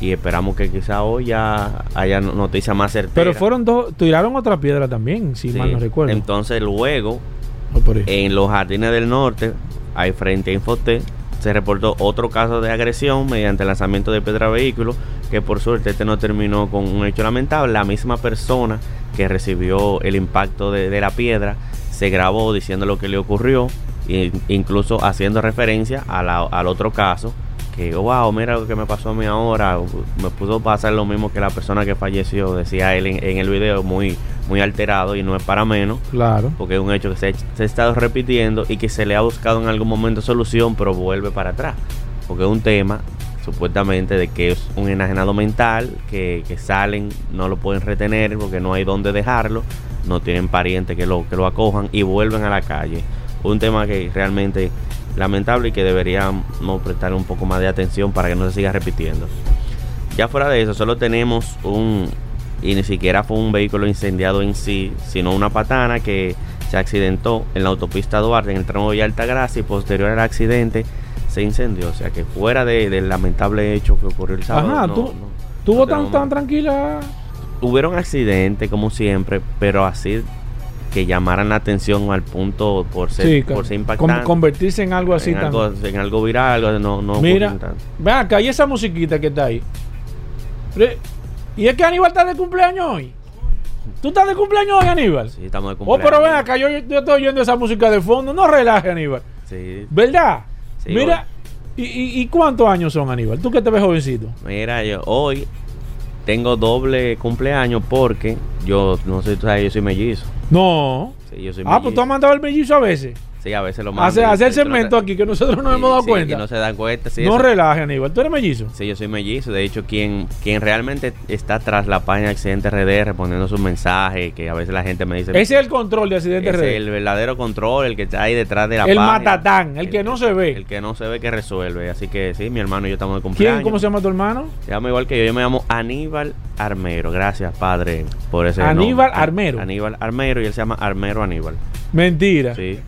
y esperamos que quizá hoy ya haya no- noticias más certeras. Pero fueron dos, tiraron otra piedra también, si Sí. mal no recuerdo. Entonces luego, Oh, en los jardines del norte, ahí frente a Infoté, se reportó otro caso de agresión mediante lanzamiento de piedra a vehículo, que por suerte este no terminó con un hecho lamentable. La misma persona que recibió el impacto de, de la piedra se grabó diciendo lo que le ocurrió, e incluso haciendo referencia a la- al otro caso, que wow, mira lo que me pasó a mí ahora, me pudo pasar lo mismo que la persona que falleció, decía él en, en el video, muy, muy alterado y no es para menos Claro. porque es un hecho que se, se ha estado repitiendo y que se le ha buscado en algún momento solución, pero vuelve para atrás. Porque es un tema, supuestamente, de que es un enajenado mental, que, salen, no lo pueden retener porque no hay dónde dejarlo, no tienen parientes que lo, que lo acojan y vuelven a la calle. Un tema que realmente lamentable y que deberíamos prestarle un poco más de atención para que no se siga repitiendo. Ya fuera de eso, solo tenemos un, y ni siquiera fue un vehículo incendiado en sí, sino una patana que se accidentó en la autopista Duarte, en el tramo de Altagracia, y posterior al accidente se incendió. O sea que fuera de- del lamentable hecho que ocurrió el sábado. Ajá, no- tú- no- ¿Tuvo no tan, tan tranquila? Hubieron accidentes, como siempre, pero así que llamaran la atención al punto por ser, Sí, por ser impactante. convertirse en algo así en, algo, en algo viral, algo no, no Mira, ven acá, y esa musiquita que está ahí. Y es que Aníbal está de cumpleaños hoy. ¿Tú estás de cumpleaños hoy, Aníbal? Sí, estamos de Oh, cumpleaños. pero ven acá, yo, yo estoy oyendo esa música de fondo. No relaje, Aníbal. Sí. ¿Verdad? Sí, Mira, ¿y, y, y cuántos años son, Aníbal? Tú que te ves jovencito. Mira, yo hoy tengo doble cumpleaños porque yo, no sé, tú sabes, yo soy mellizo. No. Sí, yo soy Ah, pues tú has mandado el mellizo a veces. Sí, a veces lo mando. Hace, hace el segmento aquí que nosotros no Sí, hemos dado sí, cuenta. no se dan cuenta, sí. no relaje, Aníbal. ¿Tú eres mellizo? Sí, yo soy mellizo. De hecho, quien, quien realmente está tras la página Accidente RD respondiendo sus mensajes, que a veces la gente me dice... Ese es el control de accidente Ese es el verdadero control, el que está ahí detrás de la El página. matatán, el que no se ve. El que no se ve que resuelve. Así que sí, mi hermano y yo estamos de ¿Quién? cumpleaños. ¿Cómo se llama tu hermano? Se llama igual que yo. Yo me llamo Aníbal Armero. Gracias, padre, por ese Aníbal nombre. Armero. Aníbal Armero y él se llama Armero Aníbal. Mentira. Sí.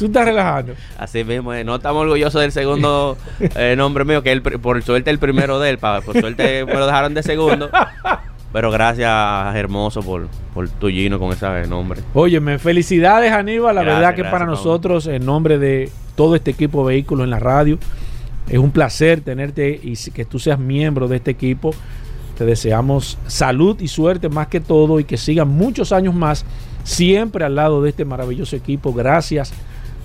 Tú estás relajando. Así mismo, eh, no estamos orgullosos del segundo eh, nombre mío, que él, por suerte el primero de él, pa- por suerte me lo dejaron de segundo. Pero gracias, Hermoso, por, por tu Gino con ese nombre. Óyeme, felicidades Aníbal, la Gracias, verdad que para nosotros, en nombre de todo este equipo de vehículos en la radio, es un placer tenerte y que tú seas miembro de este equipo. Te deseamos salud y suerte más que todo y que sigan muchos años más siempre al lado de este maravilloso equipo. Gracias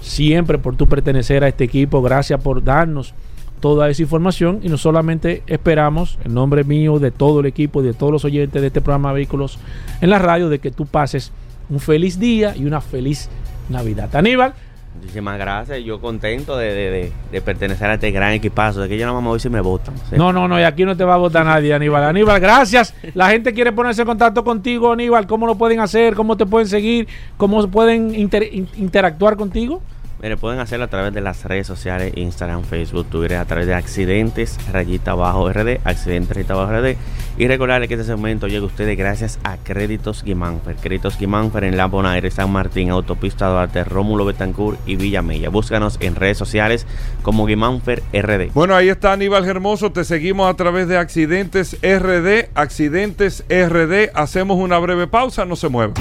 siempre por tu pertenecer a este equipo, gracias por darnos toda esa información y no solamente esperamos, en nombre mío, de todo el equipo y de todos los oyentes de este programa Vehículos en la radio, de que tú pases un feliz día y una feliz Navidad. Aníbal, Muchísimas gracias. Yo contento de, de- de- de pertenecer a este gran equipazo. De que yo no me voy si me votan. Sí. No, no, no, y aquí no te va a votar nadie, Aníbal. Aníbal, gracias. La gente quiere ponerse en contacto contigo, Aníbal. ¿Cómo lo pueden hacer? ¿Cómo te pueden seguir? ¿Cómo pueden inter- in- interactuar contigo? Mire, pueden hacerlo a través de las redes sociales, Instagram, Facebook, Twitter, a través de accidentes, rayita abajo RD, accidentes, rayita abajo RD. Y recordarles que este segmento llega a ustedes gracias a Créditos Guimánfer. Créditos Guimánfer en La Bonaire, San Martín, Autopista Duarte, Rómulo Betancourt y Villamella. Búscanos en redes sociales como Guimánfer RD. Bueno, ahí está Aníbal Hermoso. Te seguimos a través de Accidentes RD. Accidentes RD. Hacemos una breve pausa. No se muevan.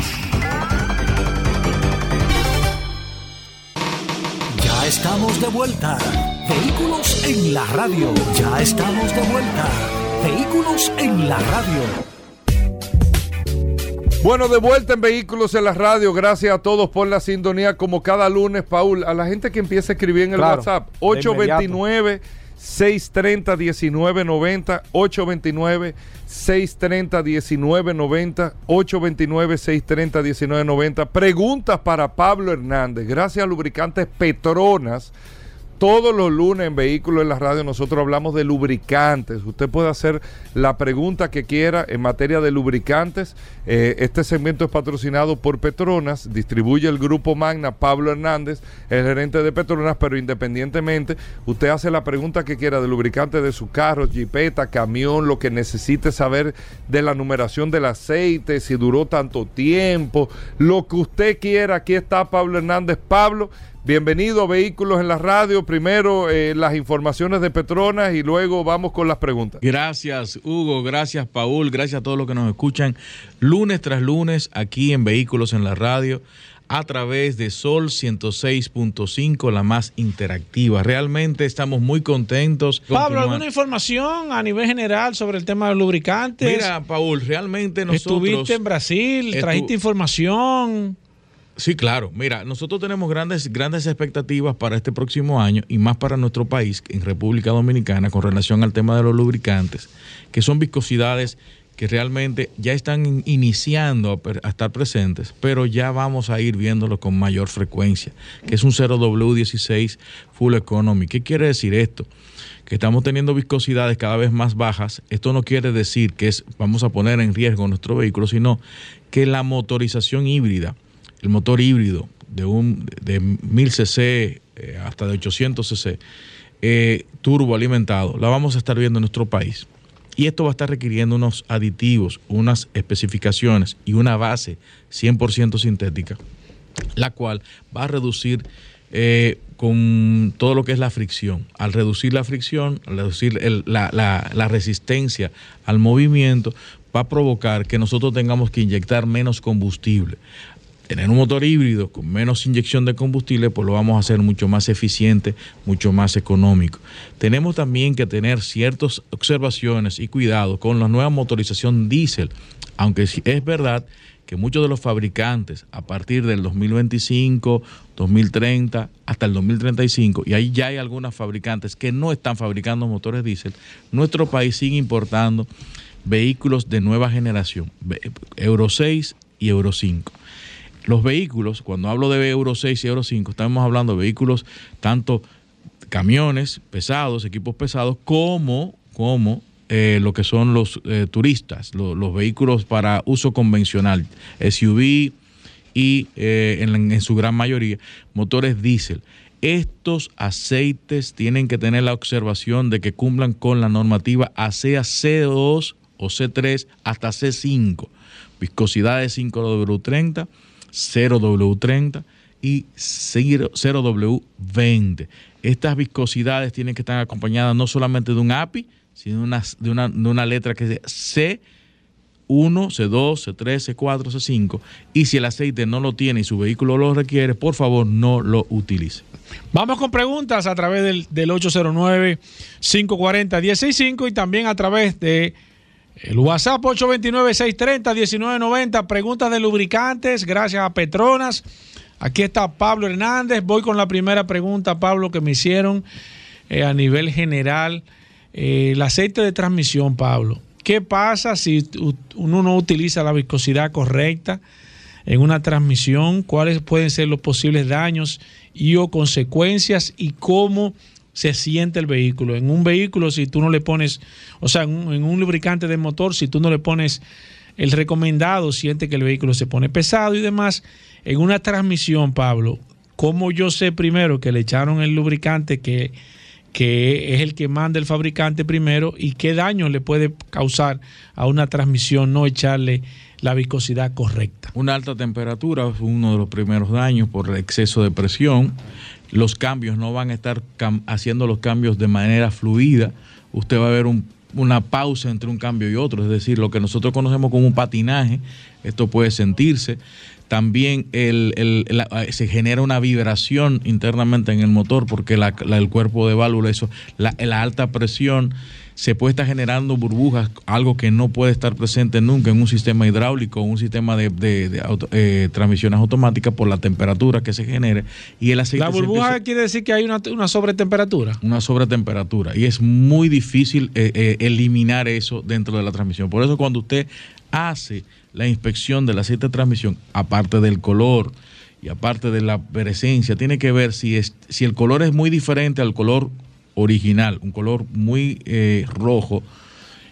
Estamos de vuelta. Vehículos en la radio. Ya estamos de vuelta. Vehículos en la radio. Bueno, de vuelta en Vehículos en la Radio. Gracias a todos por la sintonía como cada lunes, Paul. A la gente que empieza a escribir en el Claro, WhatsApp. de 829 630 1990 829 630 1990 829 630 1990 Preguntas para Pablo Hernández. Gracias a Lubricantes Petronas. Todos los lunes en Vehículos en la Radio nosotros hablamos de lubricantes. Usted puede hacer la pregunta que quiera en materia de lubricantes. Eh, este segmento es patrocinado por Petronas, distribuye el grupo Magna, Pablo Hernández, el gerente de Petronas, pero independientemente, usted hace la pregunta que quiera de lubricantes de su carro, jipeta, camión, lo que necesite saber de la numeración del aceite, si duró tanto tiempo, lo que usted quiera. Aquí está Pablo Hernández. Pablo, Bienvenido a Vehículos en la Radio. Primero eh, las informaciones de Petronas y luego vamos con las preguntas. Gracias, Hugo. Gracias, Paul. Gracias a todos los que nos escuchan lunes tras lunes aquí en Vehículos en la Radio a través de Sol 106.5, la más interactiva. Realmente estamos muy contentos. Pablo, Continúa- ¿alguna información a nivel general sobre el tema de lubricantes? Mira, Paul, realmente nosotros... Estuviste en Brasil, Estu- trajiste información. Sí, claro. Mira, nosotros tenemos grandes, grandes expectativas para este próximo año y más para nuestro país, en República Dominicana, con relación al tema de los lubricantes, que son viscosidades que realmente ya están in- iniciando a, estar presentes, pero ya vamos a ir viéndolo con mayor frecuencia, que es un 0W16 Full Economy. ¿Qué quiere decir esto? que estamos teniendo viscosidades cada vez más bajas, esto no quiere decir que vamos a poner en riesgo nuestro vehículo, sino que la motorización híbrida, el motor híbrido de un de 1000 cc eh, hasta de 800 cc eh, turbo alimentado, la vamos a estar viendo en nuestro país. Y esto va a estar requiriendo unos aditivos, unas especificaciones y una base 100% sintética, la cual va a reducir eh, con todo lo que es la fricción. Al reducir la fricción, al reducir la, la- la resistencia al movimiento, va a provocar que nosotros tengamos que inyectar menos combustible. Tener un motor híbrido con menos inyección de combustible, pues lo vamos a hacer mucho más eficiente, mucho más económico. Tenemos también que tener ciertas observaciones y cuidados con la nueva motorización diésel, aunque es verdad que muchos de los fabricantes a partir del 2025, 2030, hasta el 2035, y ahí ya hay algunas fabricantes que no están fabricando motores diésel, nuestro país sigue importando vehículos de nueva generación, Euro 6 y Euro 5. Los vehículos, cuando hablo de Euro 6 y Euro 5, estamos hablando de vehículos tanto camiones pesados, equipos pesados, como, como eh, lo que son los eh, turistas, lo- los vehículos para uso convencional, SUV y eh, en, su gran mayoría motores diésel. Estos aceites tienen que tener la observación de que cumplan con la normativa ASEA C2 o C3 hasta C5. Viscosidad de 5W30, 0W30 y 0, 0W20. Estas viscosidades tienen que estar acompañadas no solamente de un API, sino de una, letra que es C1, C2, C3, C4, C5. Y si el aceite no lo tiene y su vehículo lo requiere, por favor no lo utilice. Vamos con preguntas a través del, del 809-540-165 y también a través de el WhatsApp 829-630-1990. Preguntas de lubricantes, gracias a Petronas. Aquí está Pablo Hernández. Voy con la primera pregunta, Pablo, que me hicieron eh, a nivel general. Eh, el aceite de transmisión, Pablo. ¿Qué pasa si uno no utiliza la viscosidad correcta en una transmisión? ¿Cuáles pueden ser los posibles daños y o consecuencias y cómo se siente el vehículo. En un vehículo, si tú no le pones, o sea, en un, lubricante de motor, si tú no le pones el recomendado, siente que el vehículo se pone pesado y demás. En una transmisión, Pablo, ¿cómo yo sé primero que le echaron el lubricante que, que es el que manda el fabricante primero y qué daño le puede causar a una transmisión no echarle la viscosidad correcta? Una alta temperatura es uno de los primeros daños por el exceso de presión. Los cambios no van a estar haciendo los cambios de manera fluida. Usted va a ver un- una pausa entre un cambio y otro, es decir, lo que nosotros conocemos como un patinaje, esto puede sentirse. También el- el- la- se genera una vibración internamente en el motor porque la- la- el cuerpo de válvula, eso, la, alta presión se puede estar generando burbujas, algo que no puede estar presente nunca en un sistema hidráulico, un sistema de, de- de auto- eh, transmisiones automáticas por la temperatura que se genere. Y el aceite La burbuja quiere decir que hay una, una sobretemperatura. una sobretemperatura y es muy difícil eh, eh, eliminar eso dentro de la transmisión. Por eso cuando usted hace la inspección del aceite de transmisión, aparte del color y aparte de la presencia, tiene que ver si, es, si el color es muy diferente al color original, un color muy eh, rojo,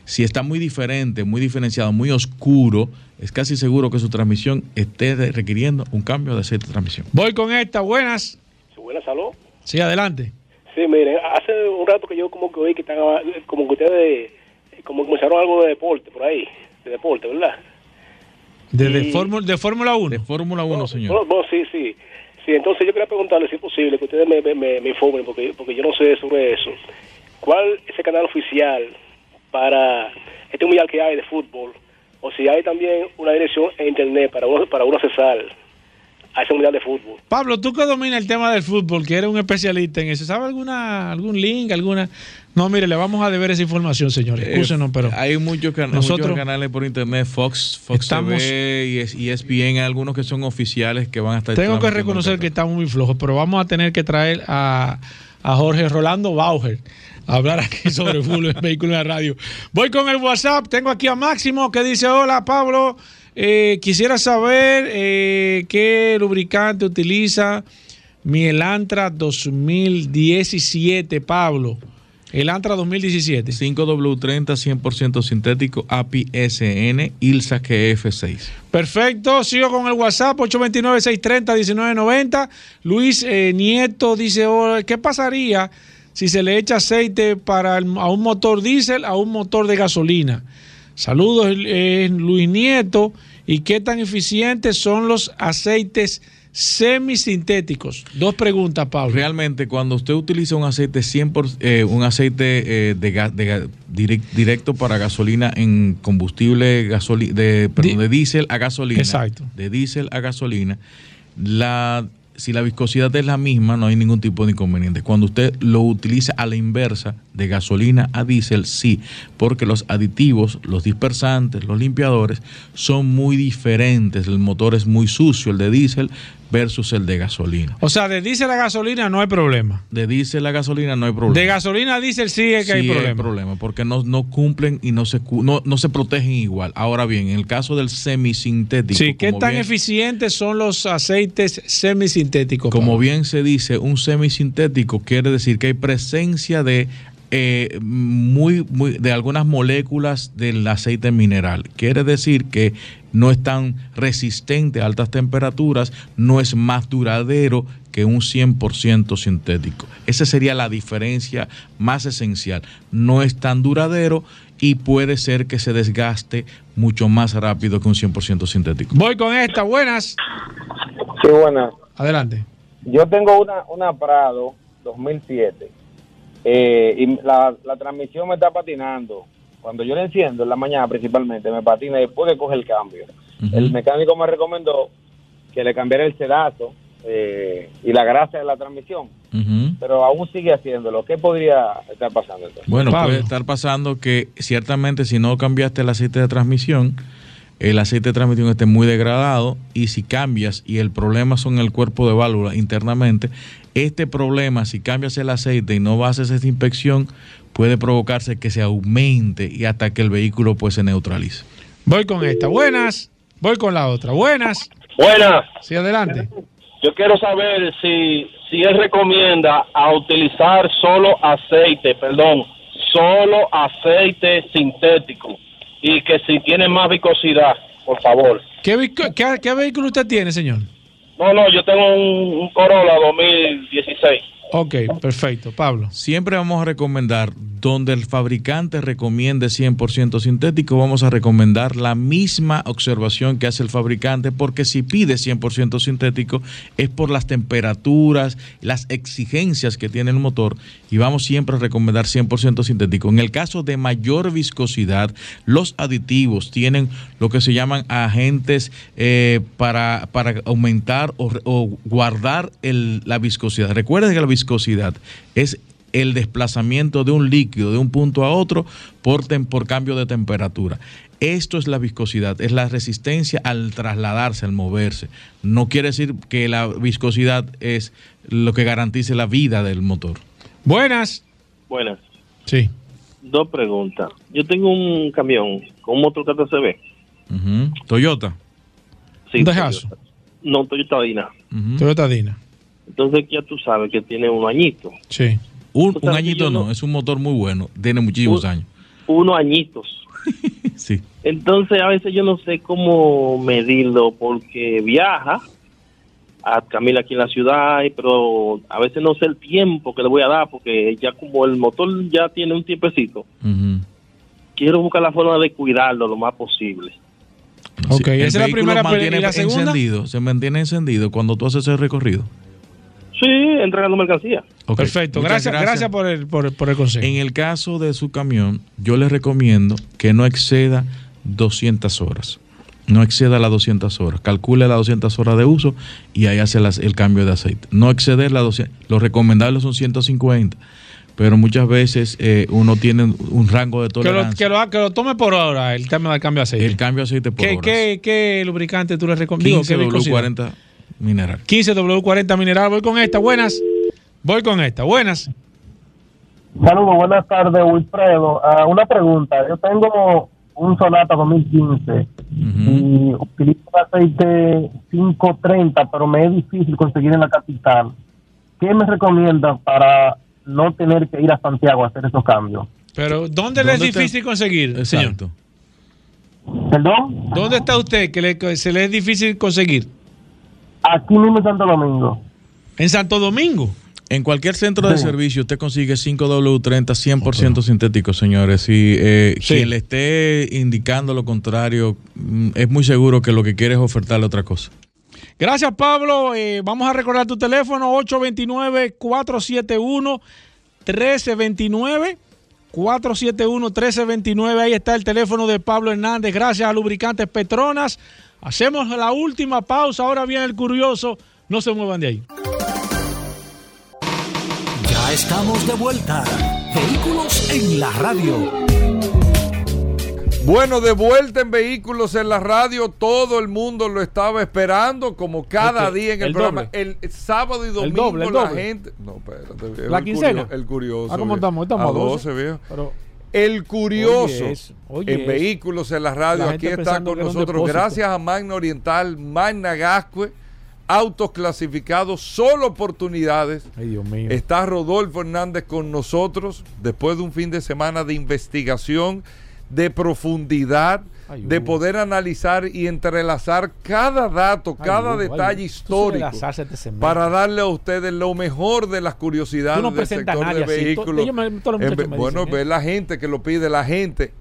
si está muy diferente, muy diferenciado, muy oscuro, es casi seguro que su transmisión esté requiriendo un cambio de aceite de transmisión. Voy con esta, buenas. Buenas, salud. Sí, adelante. Sí, miren, hace un rato que yo como que oí que están, como que ustedes, como que comenzaron algo de deporte por ahí, de deporte, ¿verdad? De, Y- de Fórmula 1. De Fórmula 1, señor. Sí, sí. Sí, entonces yo quería preguntarle si es posible que ustedes me, me- me- me informen, porque, porque yo no sé sobre eso. ¿Cuál es el canal oficial para este mundial que hay de fútbol? O si hay también una dirección en internet para uno, para uno accesar a ese mundial de fútbol. Pablo, tú que dominas el tema del fútbol, que eres un especialista en eso, ¿sabe alguna, algún link, alguna? No, mire, le vamos a deber esa información, señores. Eh, Excúsenos, pero hay muchos, can- nosotros muchos canales por internet, Fox, Fox estamos- TV y es- y ESPN, algunos que son oficiales que van a estar. tengo que reconocer que estamos muy flojos, pero vamos a tener que traer a, a Jorge Rolando Bauer a hablar aquí sobre fútbol en vehículo en la radio. Voy con el WhatsApp, tengo aquí a Máximo que dice, hola Pablo, eh, quisiera saber eh, qué lubricante utiliza mi Elantra 2017, Pablo. El Antra 2017. 5W30 100% sintético API SN ILSA GF6. Perfecto, sigo con el WhatsApp 829-630-1990. Luis eh, Nieto dice, oh, ¿qué pasaría si se le echa aceite para el- a un motor diésel a un motor de gasolina? Saludos, eh, Luis Nieto. ¿Y qué tan eficientes son los aceites semisintéticos? Dos preguntas, Pablo. Realmente, cuando usted utiliza un aceite 100%, eh, un aceite eh, de, de directo para gasolina en combustible gasoli- de, perdón, de diésel a gasolina, Exacto. de diésel a gasolina, la, si la viscosidad es la misma, no hay ningún tipo de inconveniente. Cuando usted lo utiliza a la inversa, de gasolina a diésel, sí, porque los aditivos, los dispersantes, los limpiadores son muy diferentes. El motor es muy sucio, el de diésel versus el de gasolina. O sea, de diésel a gasolina no hay problema. De diésel a gasolina no hay problema. De gasolina a diésel sí es que hay Sí problema. porque no, no cumplen y no se, no, no se protegen igual. Ahora bien, en el caso del semisintético, Sí, ¿qué tan bien- eficientes son los aceites semisintéticos? como bien se dice, un semisintético quiere decir que hay presencia de eh, muy, muy, de algunas moléculas del aceite mineral. Quiere decir que no es tan resistente a altas temperaturas, no es más duradero que un 100% sintético. Esa sería la diferencia más esencial. No es tan duradero y puede ser que se desgaste mucho más rápido que un 100% sintético. Voy con esta, buenas. Sí, buenas. Adelante. Yo tengo una, una Prado 2007 eh, y la, la transmisión me está patinando. Cuando yo la enciendo en la mañana principalmente, me patina después que coge el cambio. El mecánico me recomendó que le cambiara el sedazo eh, y la grasa de la transmisión, pero aún sigue haciéndolo. ¿Qué podría estar pasando entonces? Bueno, Pablo. puede estar pasando que ciertamente si no cambiaste el aceite de transmisión, el aceite de transmisión esté muy degradado y si cambias y el problema son el cuerpo de válvula internamente, este problema si cambias el aceite y no haces esa inspección puede provocarse que se aumente y hasta que el vehículo pues se neutralice. Voy con esta, buenas. Voy con la otra, buenas. Buenas. Sí, adelante. Yo quiero saber si, si él recomienda a utilizar solo aceite, perdón, solo aceite sintético y que si tiene más viscosidad, por favor. ¿Qué, qué vehículo usted tiene, señor? No, no, yo tengo un, un Corolla 2016. Ok, perfecto. Pablo. Siempre vamos a recomendar, donde el fabricante recomiende 100% sintético, vamos a recomendar la misma observación que hace el fabricante, porque si pide 100% sintético es por las temperaturas, las exigencias que tiene el motor, y vamos siempre a recomendar 100% sintético. En el caso de mayor viscosidad, los aditivos tienen lo que se llaman agentes eh, para, para aumentar o, guardar la viscosidad. Recuerden que la viscosidad es el desplazamiento de un líquido de un punto a otro por, por cambio de temperatura. Esto es la viscosidad, es la resistencia al trasladarse, al moverse. No quiere decir que la viscosidad es lo que garantice la vida del motor. Buenas. Buenas. Sí. Dos preguntas. Yo tengo un camión con un motor KTCB. Ujú. Toyota. Sí. Toyota. No, Toyota Dina. Toyota Dina. Entonces ya tú sabes que tiene un añito. Sí. Un, añito no, no- es un motor muy bueno, tiene muchísimos Un- años. Unos añitos. Sí. Entonces a veces yo no sé cómo medirlo porque viaja a Camila aquí en la ciudad, y- pero a veces no sé el tiempo que le voy a dar porque ya como el motor ya tiene un tiempecito, quiero buscar la forma de cuidarlo lo más posible. Ok, el esa es la vehículo primera mantiene ¿y la segunda? encendido, se mantiene encendido cuando tú haces el recorrido. Sí, entregando mercancía. Ok, Perfecto. muchas Gracias, gracias, por, el, por, por el consejo. En el caso de su camión, yo le recomiendo que no exceda 200 horas. No exceda las 200 horas. Calcule las 200 horas de uso y ahí hace las- el cambio de aceite. No exceder las 200. Lo recomendable son 150. Pero muchas veces eh, uno tiene un rango de que, lo, tolerancia. que, lo, que lo tome por hora el tema del cambio de aceite. El cambio de aceite por ¿Qué, horas. qué, qué lubricante tú le recomiendas? 15 W40 mineral. 15W40 mineral. Voy con esta. Buenas. Voy con esta. Buenas. Saludos, buenas tardes, Wilfredo. Ah, una pregunta. Yo tengo un Sonata 2015 y utilizo el aceite 530, pero me es difícil conseguir en la capital. ¿Qué me recomiendan para no tener que ir a Santiago a hacer esos cambios? Pero ¿dónde, le es difícil conseguir, señor? Exacto. ¿Perdón? ¿Dónde está usted que le- que se le es difícil conseguir? Aquí mismo en Santo Domingo. ¿En Santo Domingo? En cualquier centro de Sí. servicio usted consigue 5W30 100% sintético, señores. Si eh, Sí. quien le esté indicando lo contrario, mm, es muy seguro que lo que quiere es ofertarle otra cosa. Gracias, Pablo. Eh, vamos a recordar tu teléfono 829-471-1329. 471-1329. Ahí está el teléfono de Pablo Hernández. Gracias a Lubricantes Petronas. Hacemos la última pausa. Ahora viene el curioso. No se muevan de ahí. Ya estamos de vuelta. Vehículos en la radio. Bueno, de vuelta en Vehículos en la Radio, todo el mundo lo estaba esperando, como cada día en el, el programa. doble. El sábado y domingo doble, el la doble. gente... No, espérate. ¿La el quincena? curio- el curioso. Ah, ¿cómo estamos? Estamos a a 12, 12, viejo. Pero, El curioso Oye eso, oye en eso. Vehículos en la Radio, La aquí está con nosotros, gracias a Magna Oriental, Magna Gascue, autos clasificados, solo oportunidades. ay, Dios mío. Está Rodolfo Hernández con nosotros después de un fin de semana de investigación, de profundidad, Ay, de poder analizar y entrelazar cada dato, Ay, cada Hugo, detalle histórico este para darle a ustedes lo mejor de las curiosidades no del sector nadie de así. vehículos. To- ellos me- todos los En muchachos ve- me bueno, dicen, ve ¿eh? la gente que lo pide, la gente.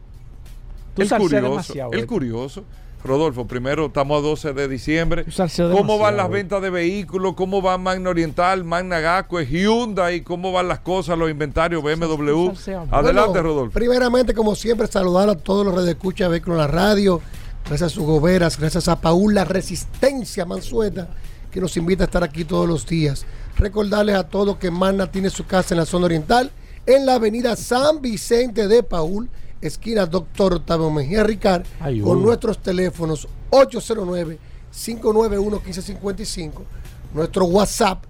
Tú el curioso, el curioso. Rodolfo, primero estamos a 12 de diciembre. ¿Cómo van las ventas de vehículos? ¿Cómo va Magna Oriental, Magna Gasco, Hyundai? ¿Cómo van las cosas, los inventarios BMW? Adelante, Bueno, Rodolfo. Primeramente, como siempre, saludar a todos los redescuchas de Vehículos en la Radio. Gracias a Hugo Veras, gracias a Paul La Resistencia Mansueta, que nos invita a estar aquí todos los días. Recordarles a todos que Magna tiene su casa en la zona oriental, en la avenida San Vicente de Paul, esquina Doctor Octavio Mejía Ricard, Ay, con Hugo. nuestros teléfonos 809-591-1555, nuestro WhatsApp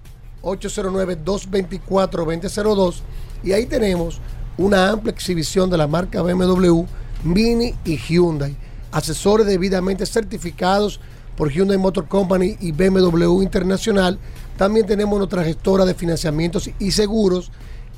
809-224-2002 y ahí tenemos una amplia exhibición de la marca BMW, Mini y Hyundai, asesores debidamente certificados por Hyundai Motor Company y BMW Internacional. También tenemos nuestra gestora de financiamientos y seguros.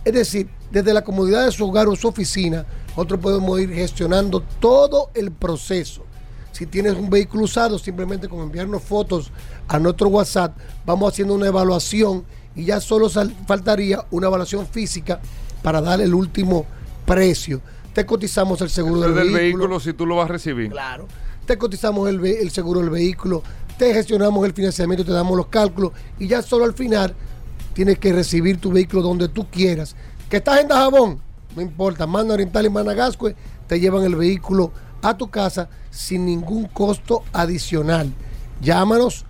Es decir, desde la comodidad de su hogar o su oficina, nosotros podemos ir gestionando todo el proceso. Si tienes un vehículo usado, simplemente con enviarnos fotos a nuestro WhatsApp, vamos haciendo una evaluación y ya solo faltaría una evaluación física para dar el último precio. Te cotizamos el seguro del, del vehículo. vehículo si tú lo vas a recibir. Claro. Te cotizamos el seguro del vehículo, te gestionamos el financiamiento, te damos los cálculos y ya solo al final tienes que recibir tu vehículo donde tú quieras. Que estás en Dajabón, no importa, Manda Oriental y Managascue te llevan el vehículo a tu casa sin ningún costo adicional. Llámanos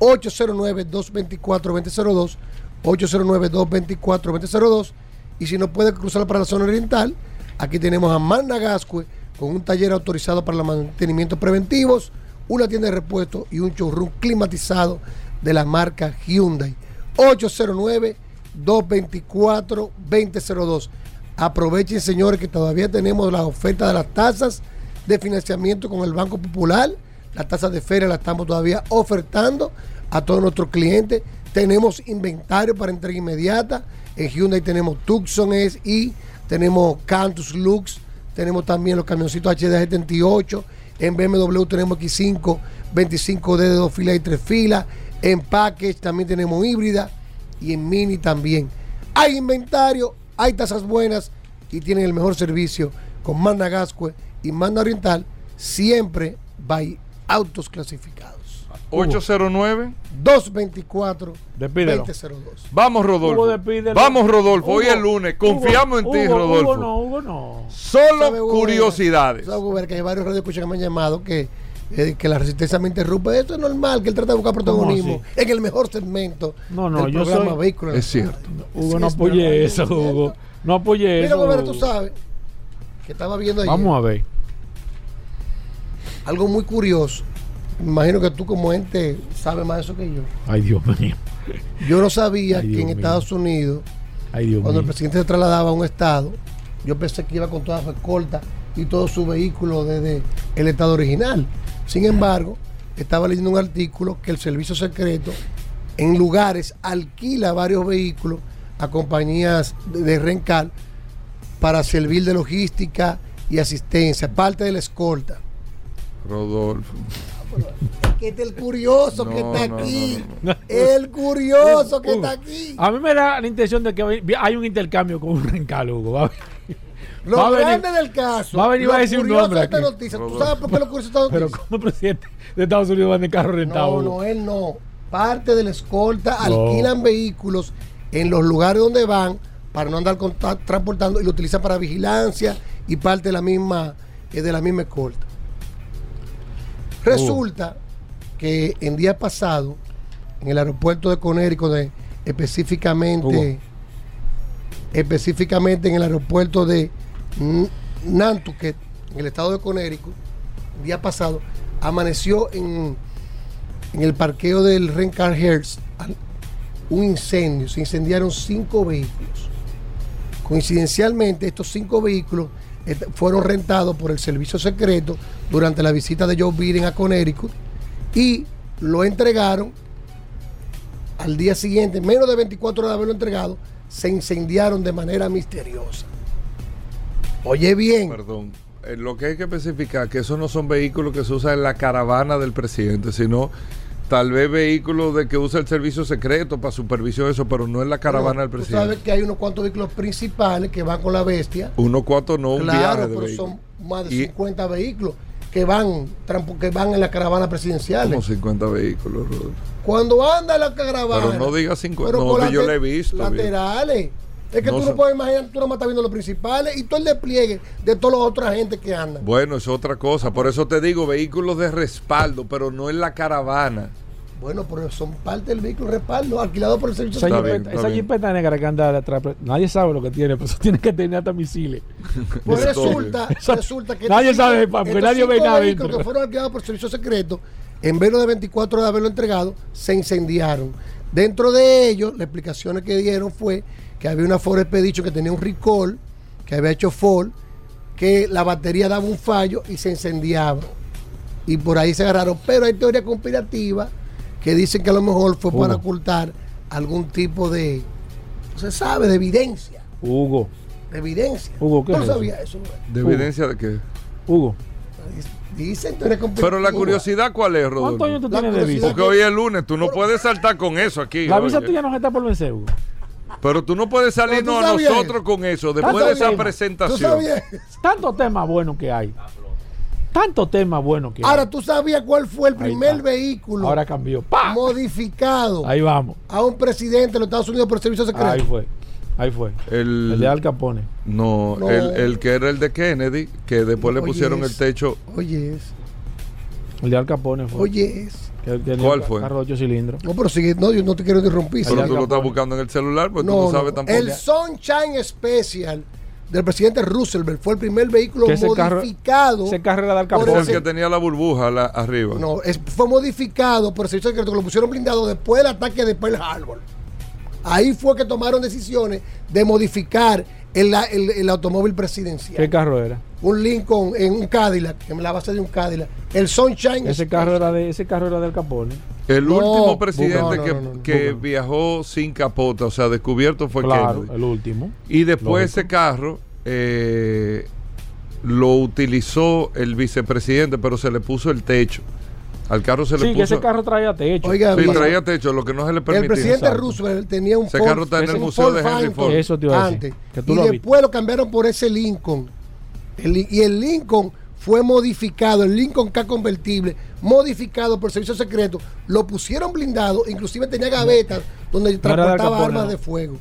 809-224-2002, 809-224-2002 y si no puedes cruzar para la zona oriental, aquí tenemos a Managascue con un taller autorizado para los mantenimientos preventivos, una tienda de repuestos y un showroom climatizado de la marca Hyundai. 809-224-2002. Aprovechen, señores, que todavía tenemos la oferta de las tasas de financiamiento con el Banco Popular. Las tasas de feria las estamos todavía ofertando a todos nuestros clientes. Tenemos inventario para entrega inmediata. En Hyundai tenemos Tucson SI, tenemos Cantus Lux, tenemos también los camioncitos HD78. En BMW tenemos X5, 25D de dos filas y tres filas. En Package también tenemos híbrida y en Mini también. Hay inventario, hay tasas buenas y tienen el mejor servicio con Manda Gascue y Manda Oriental, siempre by autos clasificados. 809 224 Despídelo. 2002. Vamos, Rodolfo. Hugo. Vamos, Rodolfo. Hoy es lunes. Confiamos Hugo, en ti, Hugo, Rodolfo. Hugo no, Hugo no. Solo ¿Sabe, Hugo curiosidades. Que hay varios radioescuchas que me han llamado que, eh, que la resistencia me interrumpe. Esto es normal, que él trata de buscar protagonismo en el mejor segmento No, no, del yo programa soy- Vehículo. Es cierto. Hugo, Sí, no apoye eso. Hugo. No apoye Mira, eso. Vera, tú sabes que estaba viendo ayer Vamos a ver. algo muy curioso. Me imagino que tú como ente sabes más de eso que yo. Ay, Dios mío. Yo no sabía Ay, que en mío. Estados Unidos, Ay, Dios cuando el presidente se trasladaba a un estado, yo pensé que iba con toda su escolta y todo su vehículo desde el estado original. Sin embargo, estaba leyendo un artículo que el servicio secreto en lugares alquila varios vehículos a compañías de, rencal para servir de logística y asistencia, parte de la escolta. Rodolfo. Que este es el curioso que está no, aquí. no, no. El curioso que está aquí. A mí me da la intención de que hay un intercambio con un rencal, Hugo. Lo Va a venir- grande del caso. va a venir a decir un nombre esta aquí. noticia. ¿Tú sabes por qué lo curioso de esta Pero como presidente de Estados Unidos va en carro rentado. No, no, él no. Parte de la escolta No. alquilan vehículos en los lugares donde van para no andar con- transportando y lo utilizan para vigilancia y parte de la misma, eh, de la misma escolta. Resulta que en día pasado, en el aeropuerto de Conérico, de, específicamente, específicamente en el aeropuerto de Nantucket, en el estado de Conérico, el día pasado, amaneció en, el parqueo del Rencar Hertz un incendio. Se incendiaron cinco vehículos. Coincidencialmente, estos cinco vehículos fueron rentados por el servicio secreto durante la visita de Joe Biden a Connecticut y lo entregaron al día siguiente, menos de 24 horas de haberlo entregado, se incendiaron de manera misteriosa. Oye bien, Perdón. Eh, Lo que hay que especificar que esos no son vehículos que se usan en la caravana del presidente, sino tal vez vehículos de que usa el servicio secreto para supervisión eso, pero no en la caravana del tú presidente. sabes que hay unos cuantos vehículos principales que van con la bestia. Uno cuatro no un claro, viaje de pero son más de Y- 50 vehículos que van que van en la caravana presidencial. Como 50 vehículos, Rodolfo. Cuando anda la caravana. Pero no diga 50, pero no, que yo le he visto, Laterales. Es que No tú no puedes imaginar, tú no estás viendo los principales y todo el despliegue de todos los otros agentes que andan. Bueno, es otra cosa. Por eso te digo, vehículos de respaldo, pero no en la caravana. Bueno, pero son parte del vehículo de respaldo alquilado por el servicio Esa, jipeta, está esa jipeta negra que anda atrás, pues, nadie sabe lo que tiene, pero eso tiene que tener hasta misiles. Pues Eso. resulta, resulta que nadie sabe, porque nadie ve nada vehículos dentro. que fueron alquilados por servicio secreto, en menos de 24 horas de haberlo entregado, se incendiaron. Dentro de ellos, las explicaciones que dieron fue que había una Ford Expedition que tenía un recall, que había hecho Ford, que la batería daba un fallo y se incendiaba. y por ahí se agarraron. Pero hay teorías conspirativas que dicen que a lo mejor fue para ocultar algún tipo de, no se sabe, de evidencia. Hugo, De evidencia. Hugo, ¿qué ¿Tú no es eso? ¿De Hugo. evidencia de qué? Hugo. Dicen teorías conspirativas. Pero la curiosidad, ¿cuál es, ¿Cuántos Rodolfo? años tú La tienes de visa? Porque hoy es lunes, tú no puedes saltar con eso aquí. La visa oye. tuya no está por vencer, Hugo. Pero tú no puedes salirnos a nosotros con eso después Tanto de esa tema. ¿Tú presentación. sabías? Tantos temas buenos que hay. Tantos temas buenos que Ahora, hay. ¿tú sabías cuál fue el primer vehículo Ahora cambió. ¡Pah! modificado Ahí vamos. a un presidente de los Estados Unidos por servicio secreto? Ahí fue. Ahí fue. El, El de Al Capone. no, No. El, el que era el de Kennedy, que después le Oye, pusieron el techo. Oye, es. El de Al Capone fue. Oye, es. Que él tenía ¿Cuál fue? Carro de 8 cilindros. No, pero sigue, no, yo no te quiero interrumpir. Pero tú lo estás Capone. buscando en el celular, pues tú No, no sabes no. tampoco. El Sunshine Special del presidente Roosevelt fue el primer vehículo carro- modificado. Ese carro era de Al por Es Capone. el que tenía la burbuja la- arriba. No, es- fue modificado por el servicio secreto que lo pusieron blindado después del ataque de Pearl Harbor. Ahí fue que tomaron decisiones de modificar el, el- el automóvil presidencial. ¿Qué carro era? Un Lincoln en un Cadillac, en la base de un Cadillac. El Sunshine. Ese carro era de ese carro era del Capone. El No, último presidente no, no, que, no, no, no. que Búscalo. viajó sin capota, o sea, descubierto fue claro, Kennedy. el último. Y después Lógico. ese carro eh, lo utilizó el vicepresidente, pero se le puso el techo. Al carro se le Sí, puso. ese carro traía techo. Oiga, Sí, traía techo, lo que no se le El permitía. presidente Exacto. Roosevelt tenía un Ese Ford- carro está en el museo de Henry Ford. Eso te iba a decir, antes. que tú y lo después lo cambiaron por ese Lincoln. El y el Lincoln fue modificado, el Lincoln K convertible, modificado por servicio secreto, lo pusieron blindado, inclusive tenía gavetas donde transportaba Capone, armas no. de fuego.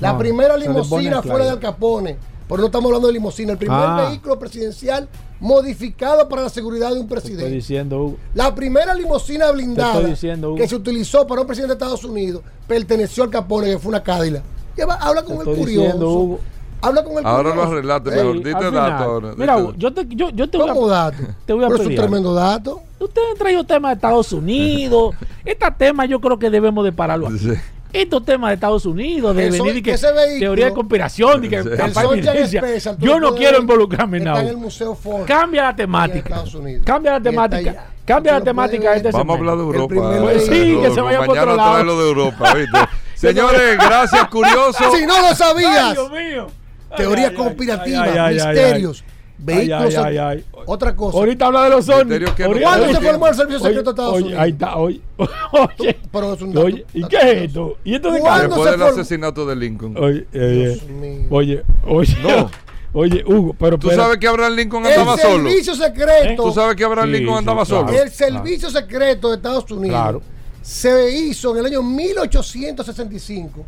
La No, primera limusina and fue la de. Al Capone, pero no estamos hablando de limusina, el primer Ah. vehículo presidencial modificado para la seguridad de un Te estoy presidente. diciendo, Hugo. La primera limusina blindada diciendo, que se utilizó para un presidente de Estados Unidos perteneció al Capone, que fue una Cadillac. Lleva- habla con el curioso. diciendo, Hugo. Habla con el Ahora lo arreglaste mejor. Sí, Dite al dato final. ahora. Mira, dite yo te, yo, yo te voy ¿Cómo a, dato? te voy a Pero es un tremendo dato. Ustedes han traído temas de Estados Unidos. Este tema yo creo que debemos de pararlo. aquí. Sí. Estos temas de Estados Unidos, de Eso- venir y que ese vehículo- teoría de conspiración y que Sí. Yo no quiero involucrarme en Está en el nada. Cambia la temática. Cambia la temática. Cambia la temática este. Vamos a hablar de Europa. eh. Sí, que se vaya por otro lado. de Europa, ¿viste? Señores, gracias, curioso. Si no lo Ay, sabías, Dios mío. Ay, teorías ay, ay, conspirativas, ay, ay, ay, misterios, vehículos. Ay, ay, ay, ay. Otra cosa. Ahorita habla de los ovnis. ¿Cuándo se formó el servicio secreto de Estados oye, Unidos? Ahí está, oye. Oye, Pero es un dato- oye, ¿y dato qué es esto? ¿Y esto de. Después se del asesinato de Lincoln. Oye, oye, Dios mío. oye, oye, No. oye, Hugo, pero ¿Tú sabes que Abraham Lincoln El andaba solo? servicio secreto. ¿Tú sabes que Abraham Sí, Lincoln sí, andaba claro. solo? El servicio secreto de Estados Unidos Claro. se hizo en el año 1865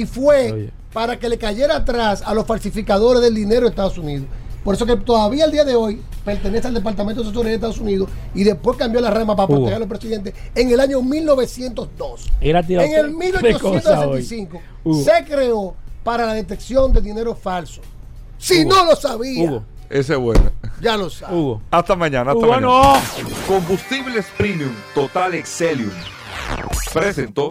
y fue Oye. para que le cayera atrás a los falsificadores del dinero de Estados Unidos. Por eso que todavía el día de hoy pertenece al Departamento de Asesoría de Estados Unidos y después cambió la rama para Hugo. proteger a los presidentes en el año 1902. Era En el de cosas hoy. 1865 Hugo. se creó para la detección de dinero falso. Si Hugo. no lo sabía, Hugo, Ese es bueno. ya lo sabe. Hugo. Hasta mañana, hasta Hugo, mañana. no. Combustibles Premium Total Excelium. Presentó.